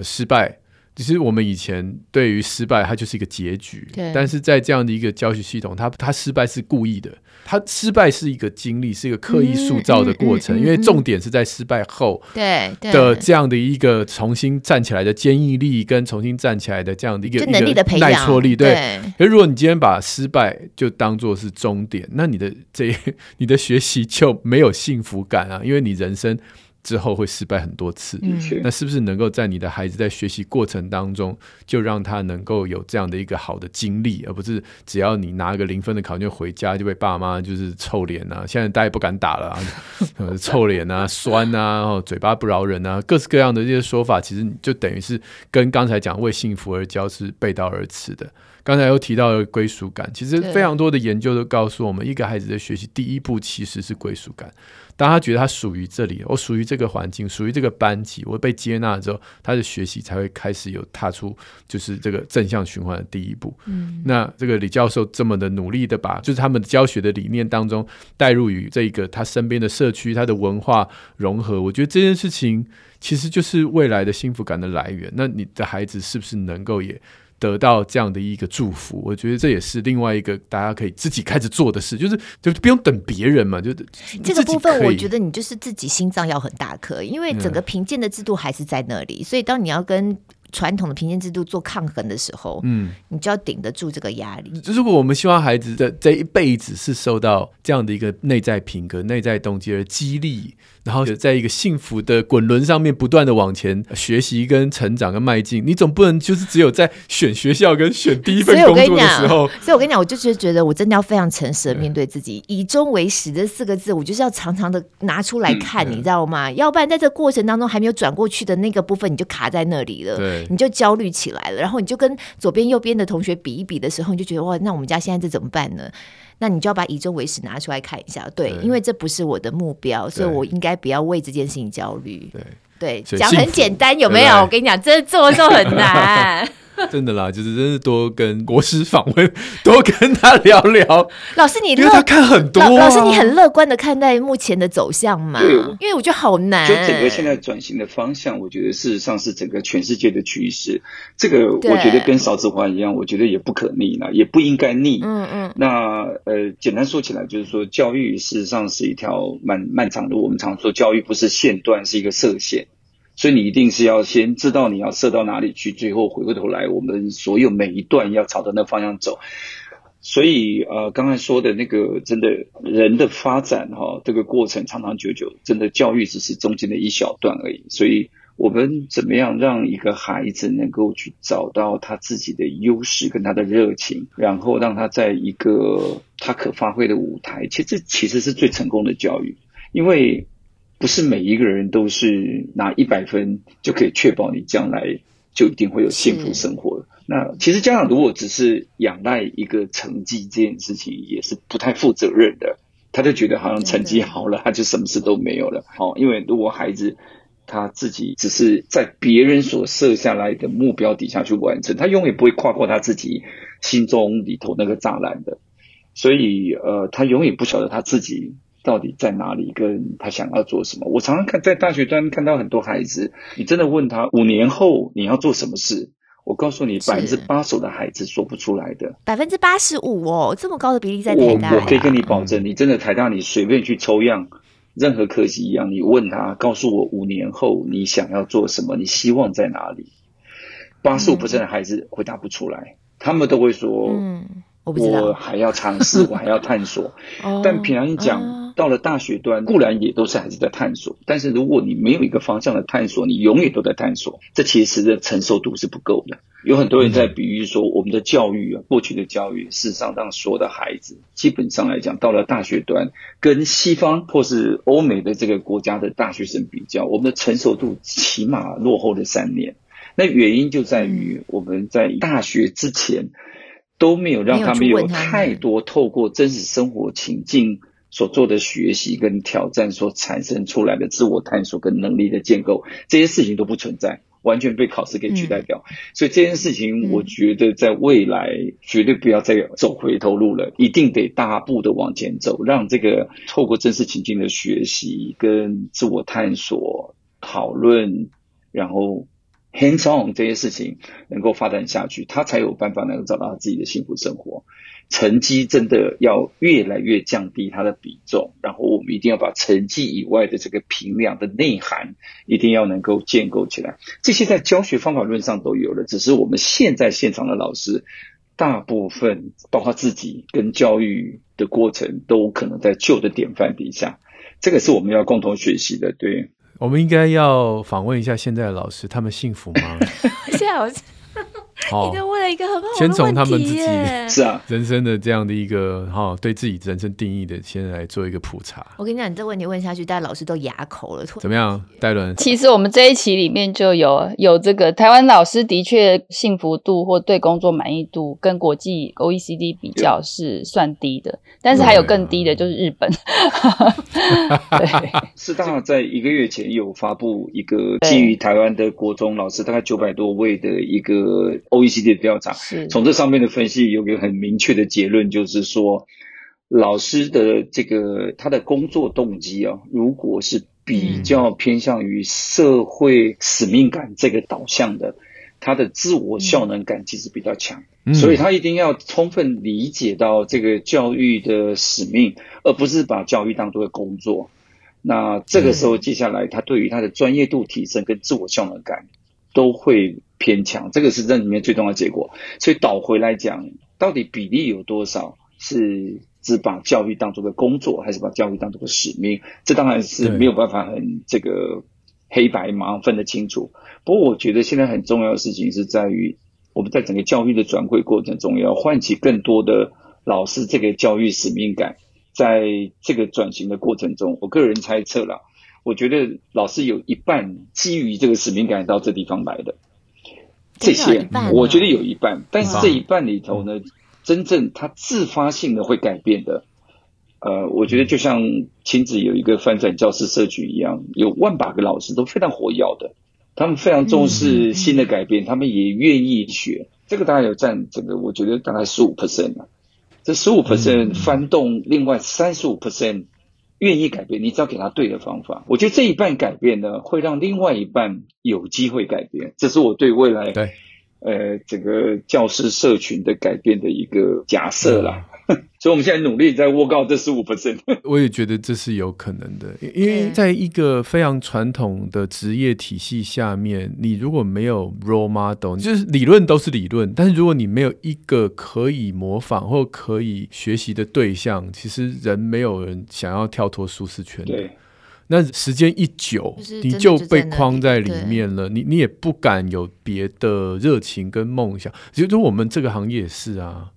失败，其实我们以前对于失败，它就是一个结局。对。但是在这样的一个教学系统，它它失败是故意的，它失败是一个经历，是一个刻意塑造的过程。因为重点是在失败后对的这样的一个重新站起来的坚毅力，跟重新站起来的这样的一个能力的培养、耐挫力。对。可如果你今天把失败就当做是终点，那你的这 你的学习就没有幸福感啊，因为你人生。之后会失败很多次，那是不是能够在你的孩子在学习过程当中，就让他能够有这样的一个好的经历，而不是只要你拿个零分的考卷回家就被爸妈就是臭脸啊，现在大家也不敢打了啊，臭脸啊，酸啊，然后嘴巴不饶人啊，各式各样的这些说法，其实就等于是跟刚才讲为幸福而教是背道而驰的。刚才又提到了归属感，其实非常多的研究都告诉我们，一个孩子的学习第一步其实是归属感。当他觉得他属于这里，我属于这个环境，属于这个班级，我被接纳之后，他的学习才会开始有踏出就是这个正向循环的第一步。嗯，那这个李教授这么的努力的把就是他们教学的理念当中带入于这个他身边的社区，他的文化融合，我觉得这件事情其实就是未来的幸福感的来源。那你的孩子是不是能够也得到这样的一个祝福，我觉得这也是另外一个大家可以自己开始做的事，就是就不用等别人嘛，就这个部分，我觉得你就是自己心脏要很大颗，因为整个评鉴的制度还是在那里，所以当你要跟。传统的评鉴制度做抗衡的时候，嗯，你就要顶得住这个压力。如果我们希望孩子的这一辈子是受到这样的一个内在品格、内在动机而激励，然后在一个幸福的滚轮上面不断的往前学习、跟成长、跟迈进，你总不能就是只有在选学校跟选第一份工作的时候。所以我跟你讲，我就是觉得我真的要非常诚实的面对自己，“以终为始”这四个字，我就是要常常的拿出来看，嗯、你知道吗？要不然在这个过程当中还没有转过去的那个部分，你就卡在那里了。对。你就焦虑起来了，然后你就跟左边右边的同学比一比的时候，你就觉得哇，那我们家现在这怎么办呢？那你就要把以终为始拿出来看一下，对，对，因为这不是我的目标，所以我应该不要为这件事情焦虑。对，对，讲很简单，有没有？我跟你讲，真的做就很难。真的啦，就是真是多跟国师访问，多跟他聊聊。老师，你因为他看很多、啊老，老师你很乐观的看待目前的走向嘛？对，因为我觉得好难。就整个现在转型的方向，我觉得事实上是整个全世界的趋势。这个我觉得跟少子化一样，我觉得也不可逆了，也不应该逆。嗯嗯。那呃，简单说起来，就是说教育事实上是一条漫漫长的路。我们常说教育不是线段，是一个射线。所以你一定是要先知道你要射到哪里去，最后回过头来，我们所有每一段要朝着那方向走。所以呃，刚才说的那个，真的人的发展哈，这个过程长长久久，真的教育只是中间的一小段而已。所以我们怎么样让一个孩子能够去找到他自己的优势跟他的热情，然后让他在一个他可发挥的舞台，其实这其实是最成功的教育，因为。不是每一个人都是拿一百分就可以确保你将来就一定会有幸福生活。那其实家长如果只是仰赖一个成绩这件事情，也是不太负责任的。他就觉得好像成绩好了，他就什么事都没有了。好，因为如果孩子他自己只是在别人所设下来的目标底下去完成，他永远不会跨过他自己心中里头那个栅栏的。所以，呃，他永远不晓得他自己。到底在哪里？跟他想要做什么？我常常看在大学端看到很多孩子，你真的问他五年后你要做什么事？我告诉你，百分之八十的孩子说不出来的。百分之八十五哦，这么高的比例在台大。我我可以跟你保证，你真的台大，你随便去抽样，任何科技一样，你问他，告诉我五年后你想要做什么？你希望在哪里？八十五%的孩子回答不出来，嗯、他们都会说，嗯，我不知道，我还要尝试，我还要探索。但平常讲。哦到了大学端，固然也都是还是在探索，但是如果你没有一个方向的探索，你永远都在探索，这其实的承受度是不够的。有很多人在比喻说，我们的教育啊，过去的教育，事实上让所有的孩子，基本上来讲，到了大学端，跟西方或是欧美的这个国家的大学生比较，我们的成熟度起码落后了三年。那原因就在于我们在大学之前都没有让他们有太多透过真实生活情境。所做的学习跟挑战所产生出来的自我探索跟能力的建构，这些事情都不存在，完全被考试给取代掉。嗯、所以这件事情，我觉得在未来绝对不要再走回头路了，一定得大步的往前走，让这个透过真实情境的学习跟自我探索、讨论，然后 hands on 这些事情能够发展下去，他才有办法能够找到他自己的幸福生活。成绩真的要越来越降低它的比重，然后我们一定要把成绩以外的这个评量的内涵一定要能够建构起来。这些在教学方法论上都有了，只是我们现在现场的老师大部分，包括自己跟教育的过程，都可能在旧的典范底下。这个是我们要共同学习的。对，我们应该要访问一下现在的老师，他们幸福吗？现在老师。你都问了一个很好的问题，先从他们自己 是啊人生的这样的一个哈，对自己人生定义的，先来做一个普查。我跟你讲，你这问题问下去，大家老师都哑口了。怎么样，戴伦？其实我们这一期里面就有有这个台湾老师的确幸福度或对工作满意度跟国际 OECD 比较是算低的，但是还有更低的就是日本。对，师大在一个月前有发布一个基于台湾的国中老师大概九百多位的一个。OECD 的调查，从这上面的分析有个很明确的结论，就是说，老师的这个他的工作动机啊，如果是比较偏向于社会使命感这个导向的，他的自我效能感其实比较强，所以他一定要充分理解到这个教育的使命，而不是把教育当作工作。那这个时候，接下来他对于他的专业度提升跟自我效能感都会。偏强，这个是这里面最重要的结果。所以倒回来讲，到底比例有多少是只把教育当做个工作，还是把教育当做个使命？这当然是没有办法很这个黑白马上分得清楚。不过我觉得现在很重要的事情是在于，我们在整个教育的转轨过程中，要唤起更多的老师这个教育使命感。在这个转型的过程中，我个人猜测了，我觉得老师有一半基于这个使命感到这地方来的。这些我觉得有一半，但是这一半里头呢，真正他自发性的会改变的，呃，我觉得就像亲子有一个翻转教室社区一样，有万把个老师都非常活跃的，他们非常重视新的改变，嗯、他们也愿意学。这个大概有占整个，我觉得大概十五 percent 了。这十五 percent 翻动另外三十五 percent 愿意改变，你只要给他对的方法，我觉得这一半改变呢，会让另外一半有机会改变。这是我对未来对呃整个教师社群的改变的一个假设啦。所以我们现在努力在 work out 这十五 percent，我也觉得这是有可能的，因为在一个非常传统的职业体系下面，你如果没有 role model，就是理论都是理论，但是如果你没有一个可以模仿或可以学习的对象，其实人没有人想要跳脱舒适圈的。对，那时间一久，你就被框在里面了，你你也不敢有别的热情跟梦想。其实我们这个行业也是啊。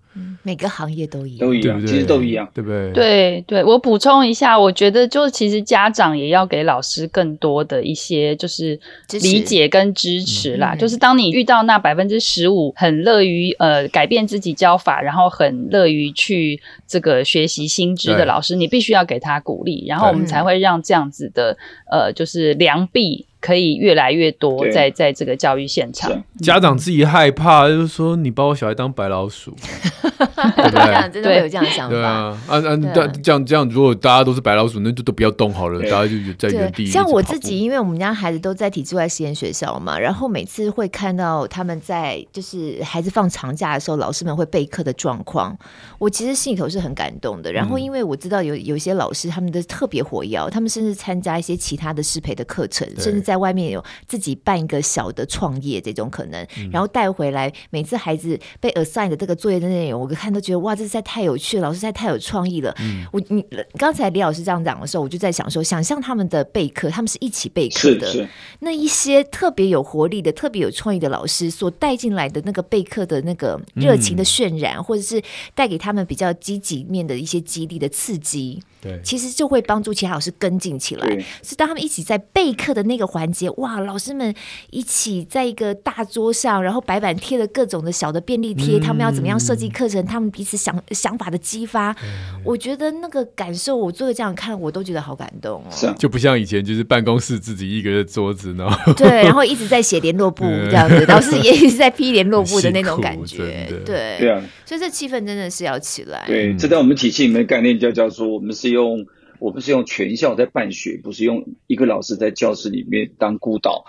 每个行业都一样，都一样，其实都一样，对不对？对对，我补充一下，我觉得就其实家长也要给老师更多的一些就是理解跟支持啦。持就是当你遇到那百分之十五很乐于呃改变自己教法，然后很乐于去这个学习新知的老师，你必须要给他鼓励，然后我们才会让这样子的呃就是良币。可以越来越多在在这个教育现场，家长自己害怕，就是说你把我小孩当白老鼠，对不对？真的会有这样的想法。对啊，啊啊，这样这样，如果大家都是白老鼠，那就都不要动好了，大家就在原地。像我自己，因为我们家孩子都在体制外实验学校嘛，然后每次会看到他们在就是孩子放长假的时候，老师们会备课的状况，我其实心里头是很感动的。然后因为我知道有有些老师他们的特别活跃，他们甚至参加一些其他的适培的课程，甚至在。在外面有自己办一个小的创业这种可能，然后带回来。每次孩子被 assign 的这个作业的内容，我看都觉得哇，这实在太有趣了，老师实在太有创意了。嗯，我你刚才李老师这样讲的时候，我就在想说，想象他们的备课，他们是一起备课的，那一些特别有活力的、特别有创意的老师所带进来的那个备课的那个热情的渲染，嗯、或者是带给他们比较积极面的一些激励的刺激，对，其实就会帮助其他老师跟进起来。是当他们一起在备课的那个环。环节哇，老师们一起在一个大桌上，然后白板贴了各种的小的便利贴，嗯、他们要怎么样设计课程？他们彼此想想法的激发，嗯、我觉得那个感受，我作为这样看，我都觉得好感动哦。啊、就不像以前，就是办公室自己一个人桌子呢，对，然后一直在写联络簿这样子，老师也一直在批联络簿的那种感觉，对对啊，所以这气氛真的是要起来。对，这在我们体系里面的概念就叫做，我们是用。我们是用全校在办学，不是用一个老师在教室里面当孤岛，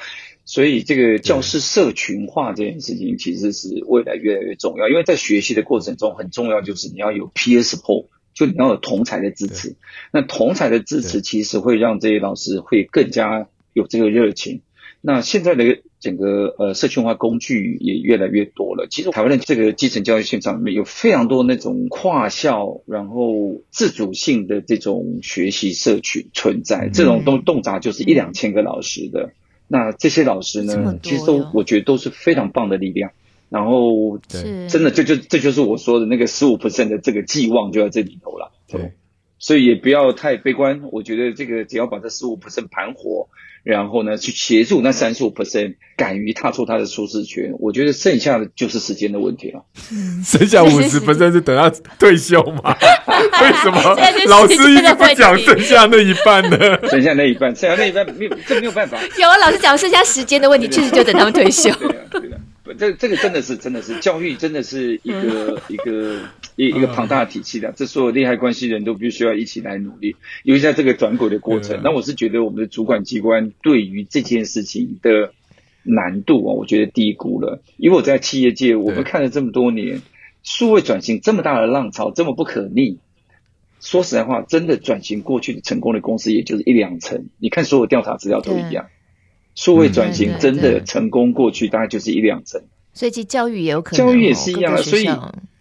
所以这个教师社群化这件事情其实是未来越来越重要。因为在学习的过程中，很重要就是你要有 peer support，就你要有同才的支持。那同才的支持其实会让这些老师会更加有这个热情。那现在的整个呃社群化工具也越来越多了。其实台湾的这个基层教育现场里面有非常多那种跨校，然后自主性的这种学习社群存在。这种动动辄就是一两千个老师的。那这些老师呢，其实都我觉得都是非常棒的力量。然后真的这就这就是我说的那个十五 percent 的这个寄望就在这里头了。对，所以也不要太悲观。我觉得这个只要把这十五 percent 盘活。然后呢，去协助那三十五 percent 敢于踏出他的舒适圈，我觉得剩下的就是时间的问题了。剩下五十 percent 是等他退休吗？为什么老师一直不讲剩下那一半呢？剩下那一半，剩下那一半没有，这没有办法。有啊，老师讲剩下时间的问题，确实就等他们退休。这这个真的是真的是教育，真的是一个 一个一一个庞大的体系的，这所有利害关系人都必须要一起来努力，尤其在这个转轨的过程。那我是觉得我们的主管机关对于这件事情的难度啊，我觉得低估了。因为我在企业界，我们看了这么多年，数位转型这么大的浪潮，这么不可逆。说实在话，真的转型过去的成功的公司，也就是一两成。你看所有调查资料都一样。数位转型真的成功过去，大概就是一两成。所以其实教育也有可能，教育也是一样。所以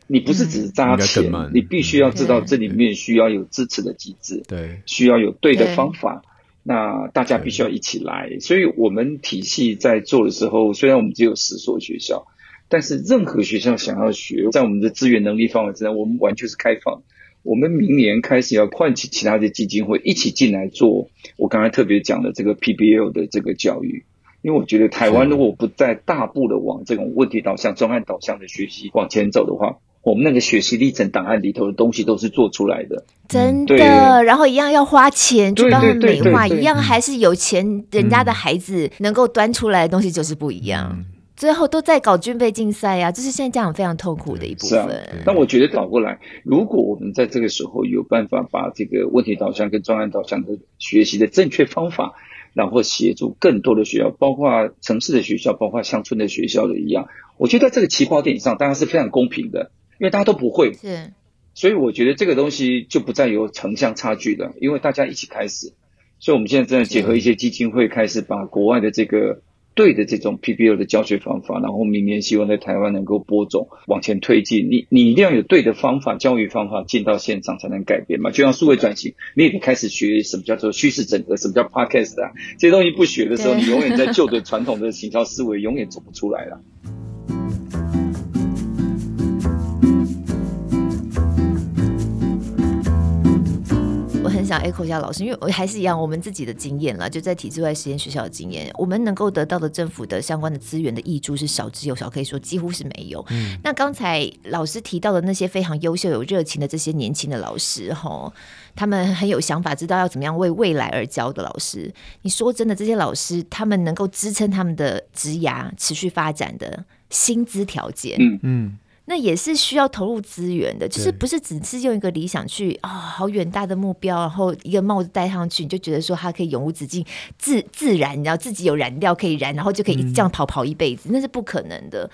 你不是只是扎钱，你必须要知道这里面需要有支持的机制，对，需要有对的方法。那大家必须要一起来。所以我们体系在做的时候，虽然我们只有十所学校，但是任何学校想要学，在我们的资源能力范围之内，我们完全是开放。我们明年开始要唤起其他的基金会一起进来做，我刚才特别讲的这个 PBL 的这个教育，因为我觉得台湾如果不再大步的往这种问题导向、专案导向的学习往前走的话，我们那个学习历程档案里头的东西都是做出来的，真的。然后一样要花钱去帮他们美化，一样还是有钱人家的孩子能够端出来的东西就是不一样。嗯、最后都在搞军备竞赛呀，这是现在家长非常痛苦的一部分。但我觉得倒过来，如果我们在这个时候有办法把这个问题导向跟专案导向的学习的正确方法，然后协助更多的学校，包括城市的学校，包括乡村的学校的一样，我觉得在这个起跑点上，大家是非常公平的。因为大家都不会，是，所以我觉得这个东西就不再有城乡差距了，因为大家一起开始，所以我们现在正在结合一些基金会，开始把国外的这个对的这种 PPL 的教学方法，然后明年希望在台湾能够播种往前推进。你你一定要有对的方法，教育方法进到现场才能改变嘛。就像数位转型，你也得开始学什么叫做趋势整合，什么叫 Podcast 啊，这些东西不学的时候，你永远在旧的传统的行销思维，永远走不出来了。很想 echo 一下老师，因为我还是一样，我们自己的经验啦，就在体制外实验学校的经验，我们能够得到的政府的相关的资源的挹注是少之又少，可以说几乎是没有。嗯，那刚才老师提到的那些非常优秀、有热情的这些年轻的老师，哈，他们很有想法，知道要怎么样为未来而教的老师，你说真的，这些老师他们能够支撑他们的职涯持续发展的薪资条件，嗯嗯。那也是需要投入资源的，就是不是只是用一个理想去啊、哦，好远大的目标，然后一个帽子戴上去，你就觉得说它可以永无止境、自自燃，你知道自己有燃料可以燃，然后就可以这样跑跑一辈子，嗯、那是不可能的。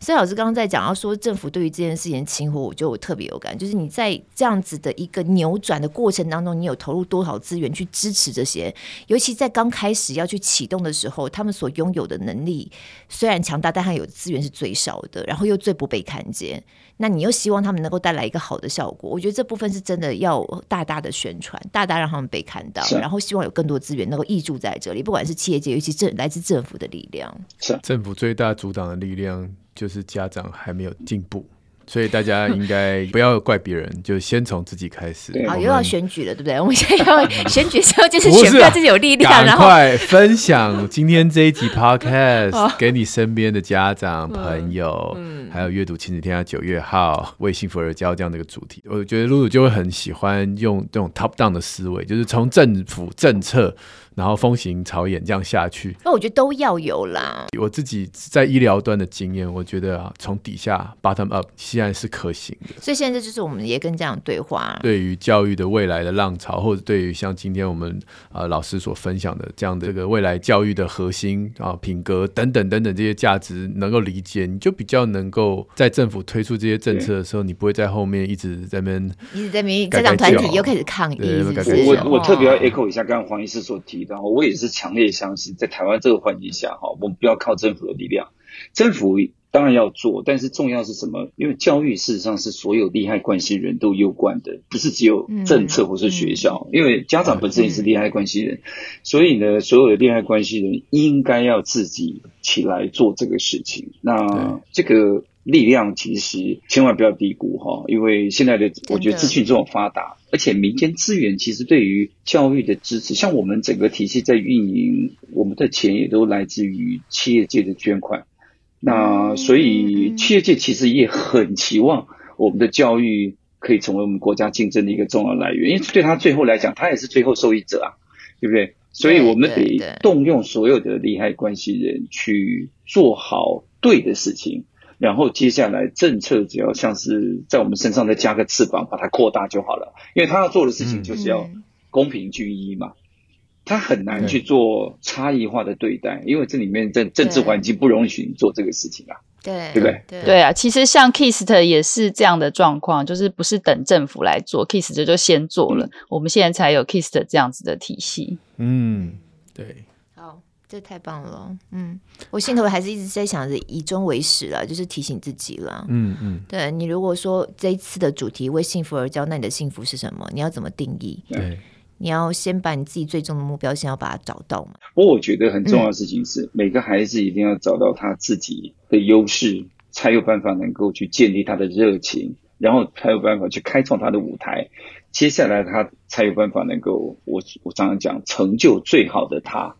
所以老师刚刚在讲到说，政府对于这件事情的轻忽，我觉得我特别有感，就是你在这样子的一个扭转的过程当中，你有投入多少资源去支持这些？尤其在刚开始要去启动的时候，他们所拥有的能力虽然强大，但他有的资源是最少的，然后又最不被看见。那你又希望他们能够带来一个好的效果？我觉得这部分是真的要大大的宣传，大大让他们被看到，然后希望有更多资源能够挹注在这里，不管是企业界，尤其政来自政府的力量。是政府最大阻挡的力量。就是家长还没有进步，所以大家应该不要怪别人，就先从自己开始。好，又要选举了，对不对？我们现在要选举时候，就是选票自己有力量，然后快分享今天这一集 Podcast 给你身边的家长朋友，还有阅读亲子天下九月号为幸福而教这样的一个主题。我觉得露露就会很喜欢用这种 top down 的思维，就是从政府政策。然后风行草偃这样下去，那我觉得都要有啦。我自己在医疗端的经验，我觉得啊，从底下 bottom up 现在是可行的。所以现在这就是我们也跟这样对话。对于教育的未来的浪潮，或者对于像今天我们啊老师所分享的这样的这个未来教育的核心啊品格等等等等这些价值能够理解，你就比较能够在政府推出这些政策的时候，你不会在后面一直在那边一直在那边家长团体又开始抗议。我我特别要 echo 一下刚刚黄医师所提。然后我也是强烈相信，在台湾这个环境下，哈，我们不要靠政府的力量。政府当然要做，但是重要是什么？因为教育事实上是所有利害关系人都有关的，不是只有政策或是学校。因为家长本身也是利害关系人，所以呢，所有的利害关系人应该要自己起来做这个事情。那这个。力量其实千万不要低估哈，因为现在的我觉得资讯这么发达，而且民间资源其实对于教育的支持，像我们整个体系在运营，我们的钱也都来自于企业界的捐款。那所以企业界其实也很期望我们的教育可以成为我们国家竞争的一个重要来源，因为对他最后来讲，他也是最后受益者啊，对不对？所以我们得动用所有的利害关系人去做好对的事情。然后接下来政策只要像是在我们身上再加个翅膀，把它扩大就好了。因为他要做的事情就是要公平均一嘛，他很难去做差异化的对待，因为这里面政政治环境不容许你做这个事情啊。对，对不对？对，对啊，其实像 KIST 也是这样的状况，就是不是等政府来做，KIST 就先做了，嗯，我们现在才有 KIST 这样子的体系。嗯，对。这太棒了，嗯，我心头还是一直在想着以终为始了，就是提醒自己了，嗯嗯，对，你如果说这一次的主题为幸福而教，那你的幸福是什么？你要怎么定义？对，你要先把你自己最终的目标先要把它找到嘛。不过我觉得很重要的事情是，嗯、每个孩子一定要找到他自己的优势，才有办法能够去建立他的热情，然后才有办法去开创他的舞台。接下来他才有办法能够，我我常常讲，成就最好的他。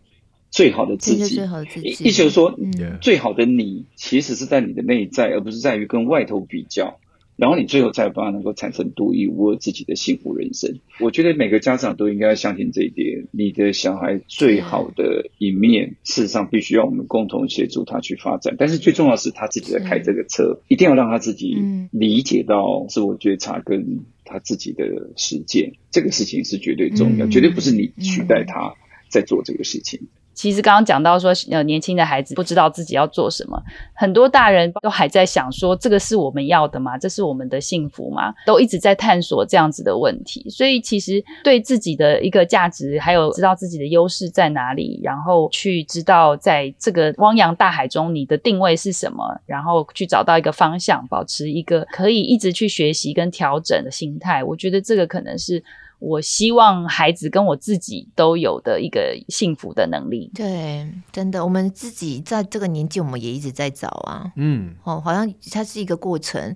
最好的自己，意思就是说，嗯，最好的你其实是在你的内在，而不是在于跟外头比较。然后你最后再把它能够产生独一无二自己的幸福人生。我觉得每个家长都应该要相信这一点。你的小孩最好的一面，事实上必须要我们共同协助他去发展。但是最重要的是他自己在开这个车，一定要让他自己理解到自我觉察跟他自己的实践，这个事情是绝对重要，绝对不是你取代他在做这个事情。其实刚刚讲到说，呃，年轻的孩子不知道自己要做什么，很多大人都还在想说，这个是我们要的吗？这是我们的幸福吗？都一直在探索这样子的问题。所以其实对自己的一个价值，还有知道自己的优势在哪里，然后去知道在这个汪洋大海中你的定位是什么，然后去找到一个方向，保持一个可以一直去学习跟调整的心态。我觉得这个可能是。我希望孩子跟我自己都有的一个幸福的能力。对，真的，我们自己在这个年纪，我们也一直在找啊。嗯，哦，好像它是一个过程，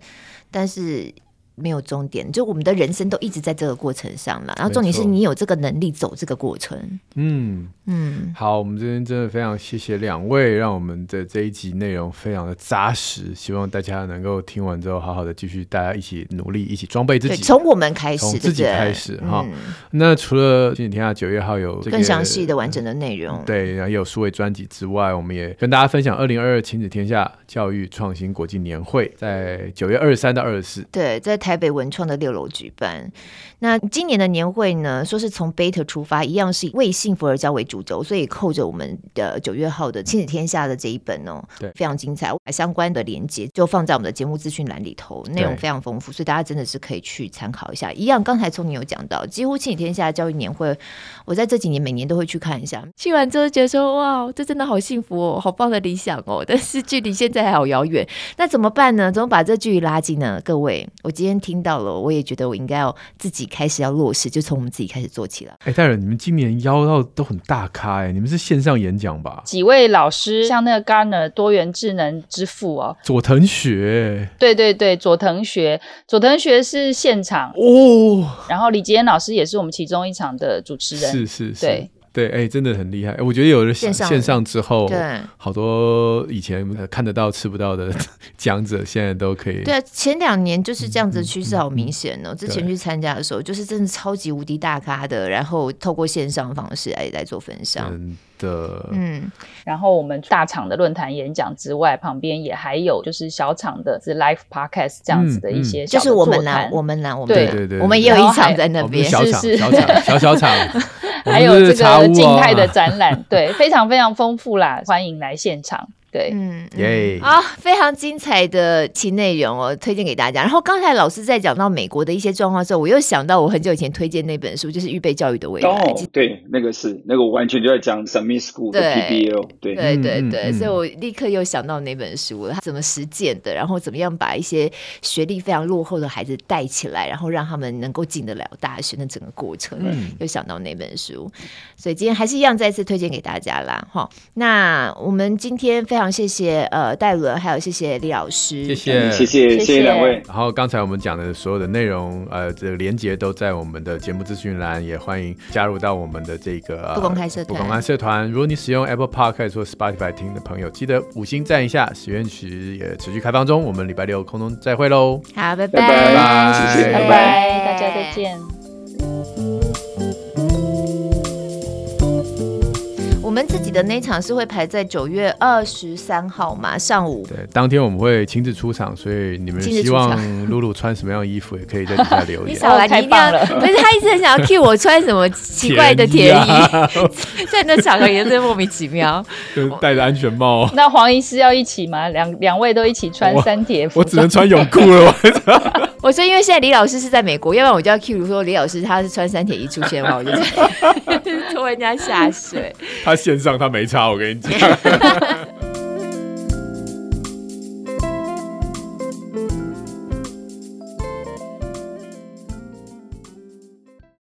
但是。没有终点，就我们的人生都一直在这个过程上了。然后重点是你有这个能力走这个过程。嗯嗯，好，我们这边真的非常谢谢两位，让我们的这一集内容非常的扎实。希望大家能够听完之后，好好的继续大家一起努力，一起装备自己。从我们开始，从自己开始哈。那除了亲子天下九月号有更详细的完整的内容，对，然后也有数位专辑之外，我们也跟大家分享二零二二亲子天下教育创新国际年会，在九月二十三到二十四，对，在台北文创的六楼举办。那今年的年会呢，说是从 Better 出发，一样是为幸福而教为主轴，所以扣着我们的九月号的亲子天下的这一本哦，对，非常精彩，相关的连接就放在我们的节目资讯栏里头，内容非常丰富，所以大家真的是可以去参考一下。一样，刚才聪你有讲到，几乎亲子天下教育年会，我在这几年每年都会去看一下，去完之后觉得说，哇，这真的好幸福哦，好棒的理想哦，但是距离现在还好遥远，那怎么办呢？怎么把这距离拉近呢？各位，我今天听到了。我也觉得我应该要自己开始要落实，就从我们自己开始做起来。哎，大人，你们今年邀到都很大咖哎，你们是线上演讲吧？几位老师，像那个 Gartner 多元智能之父哦，佐藤学，对对对，佐藤学，佐藤学是现场哦，然后李吉恩老师也是我们其中一场的主持人，是是是，对。对，哎、欸，真的很厉害。我觉得有了线上线上之后，对，好多以前看得到吃不到的 讲者，现在都可以。对，前两年就是这样子的趋势，好明显哦。嗯嗯嗯、之前去参加的时候，就是真的超级无敌大咖的，然后透过线上方式来来做分享。真的，嗯。然后我们大厂的论坛演讲之外，旁边也还有就是小厂的是 live podcast 这样子的一些、嗯嗯，就是我们呢，我们呢，我们对对对，我们也有一场在那边，小厂小厂小小场。还有这个静态的展览，对，非常非常丰富啦，欢迎来现场。对，嗯，耶 Yeah.、啊，非常精彩的其内容哦，推荐给大家。然后刚才老师在讲到美国的一些状况之后，我又想到我很久以前推荐那本书，就是《预备教育的未来》。哦，对，那个是那个我完全就在讲 Summit School 的 PBL。对，对，对，对，对，所以我立刻又想到那本书，他怎么实践的，然后怎么样把一些学历非常落后的孩子带起来，然后让他们能够进得了大学的整个过程，嗯，又想到那本书。所以今天还是一样，再次推荐给大家啦。哈，那我们今天非常。非常谢谢呃戴伦，还有谢谢李老师，谢谢谢谢谢谢两位。然后刚才我们讲的所有的内容，呃，这个连接都在我们的节目资讯栏，也欢迎加入到我们的这个、呃、不公开社团。不公开社团，如果你使用 Apple Podcast 或 Spotify 听的朋友，记得五星赞一下。许愿池也持续开放中，我们礼拜六空中再会喽。好，拜拜，拜拜，谢谢，拜拜，大家再见。我们自己的那场是会排在九月二十三号嘛，上午。对，当天我们会亲自出场，所以你们希望露露穿什么样的衣服，也可以在底下留言。你少来，你一定要，不是他一直很想要 cue 我穿什么奇怪的铁衣，在那场合也是莫名其妙。就戴着安全帽。那黄医师要一起吗？两两位都一起穿三铁服？我只能穿泳裤了。我说，因为现在李老师是在美国，要不然我就要 cue 说李老师他是穿三铁衣出现的话，我就拖人家下水。他线上他没差，我跟你讲。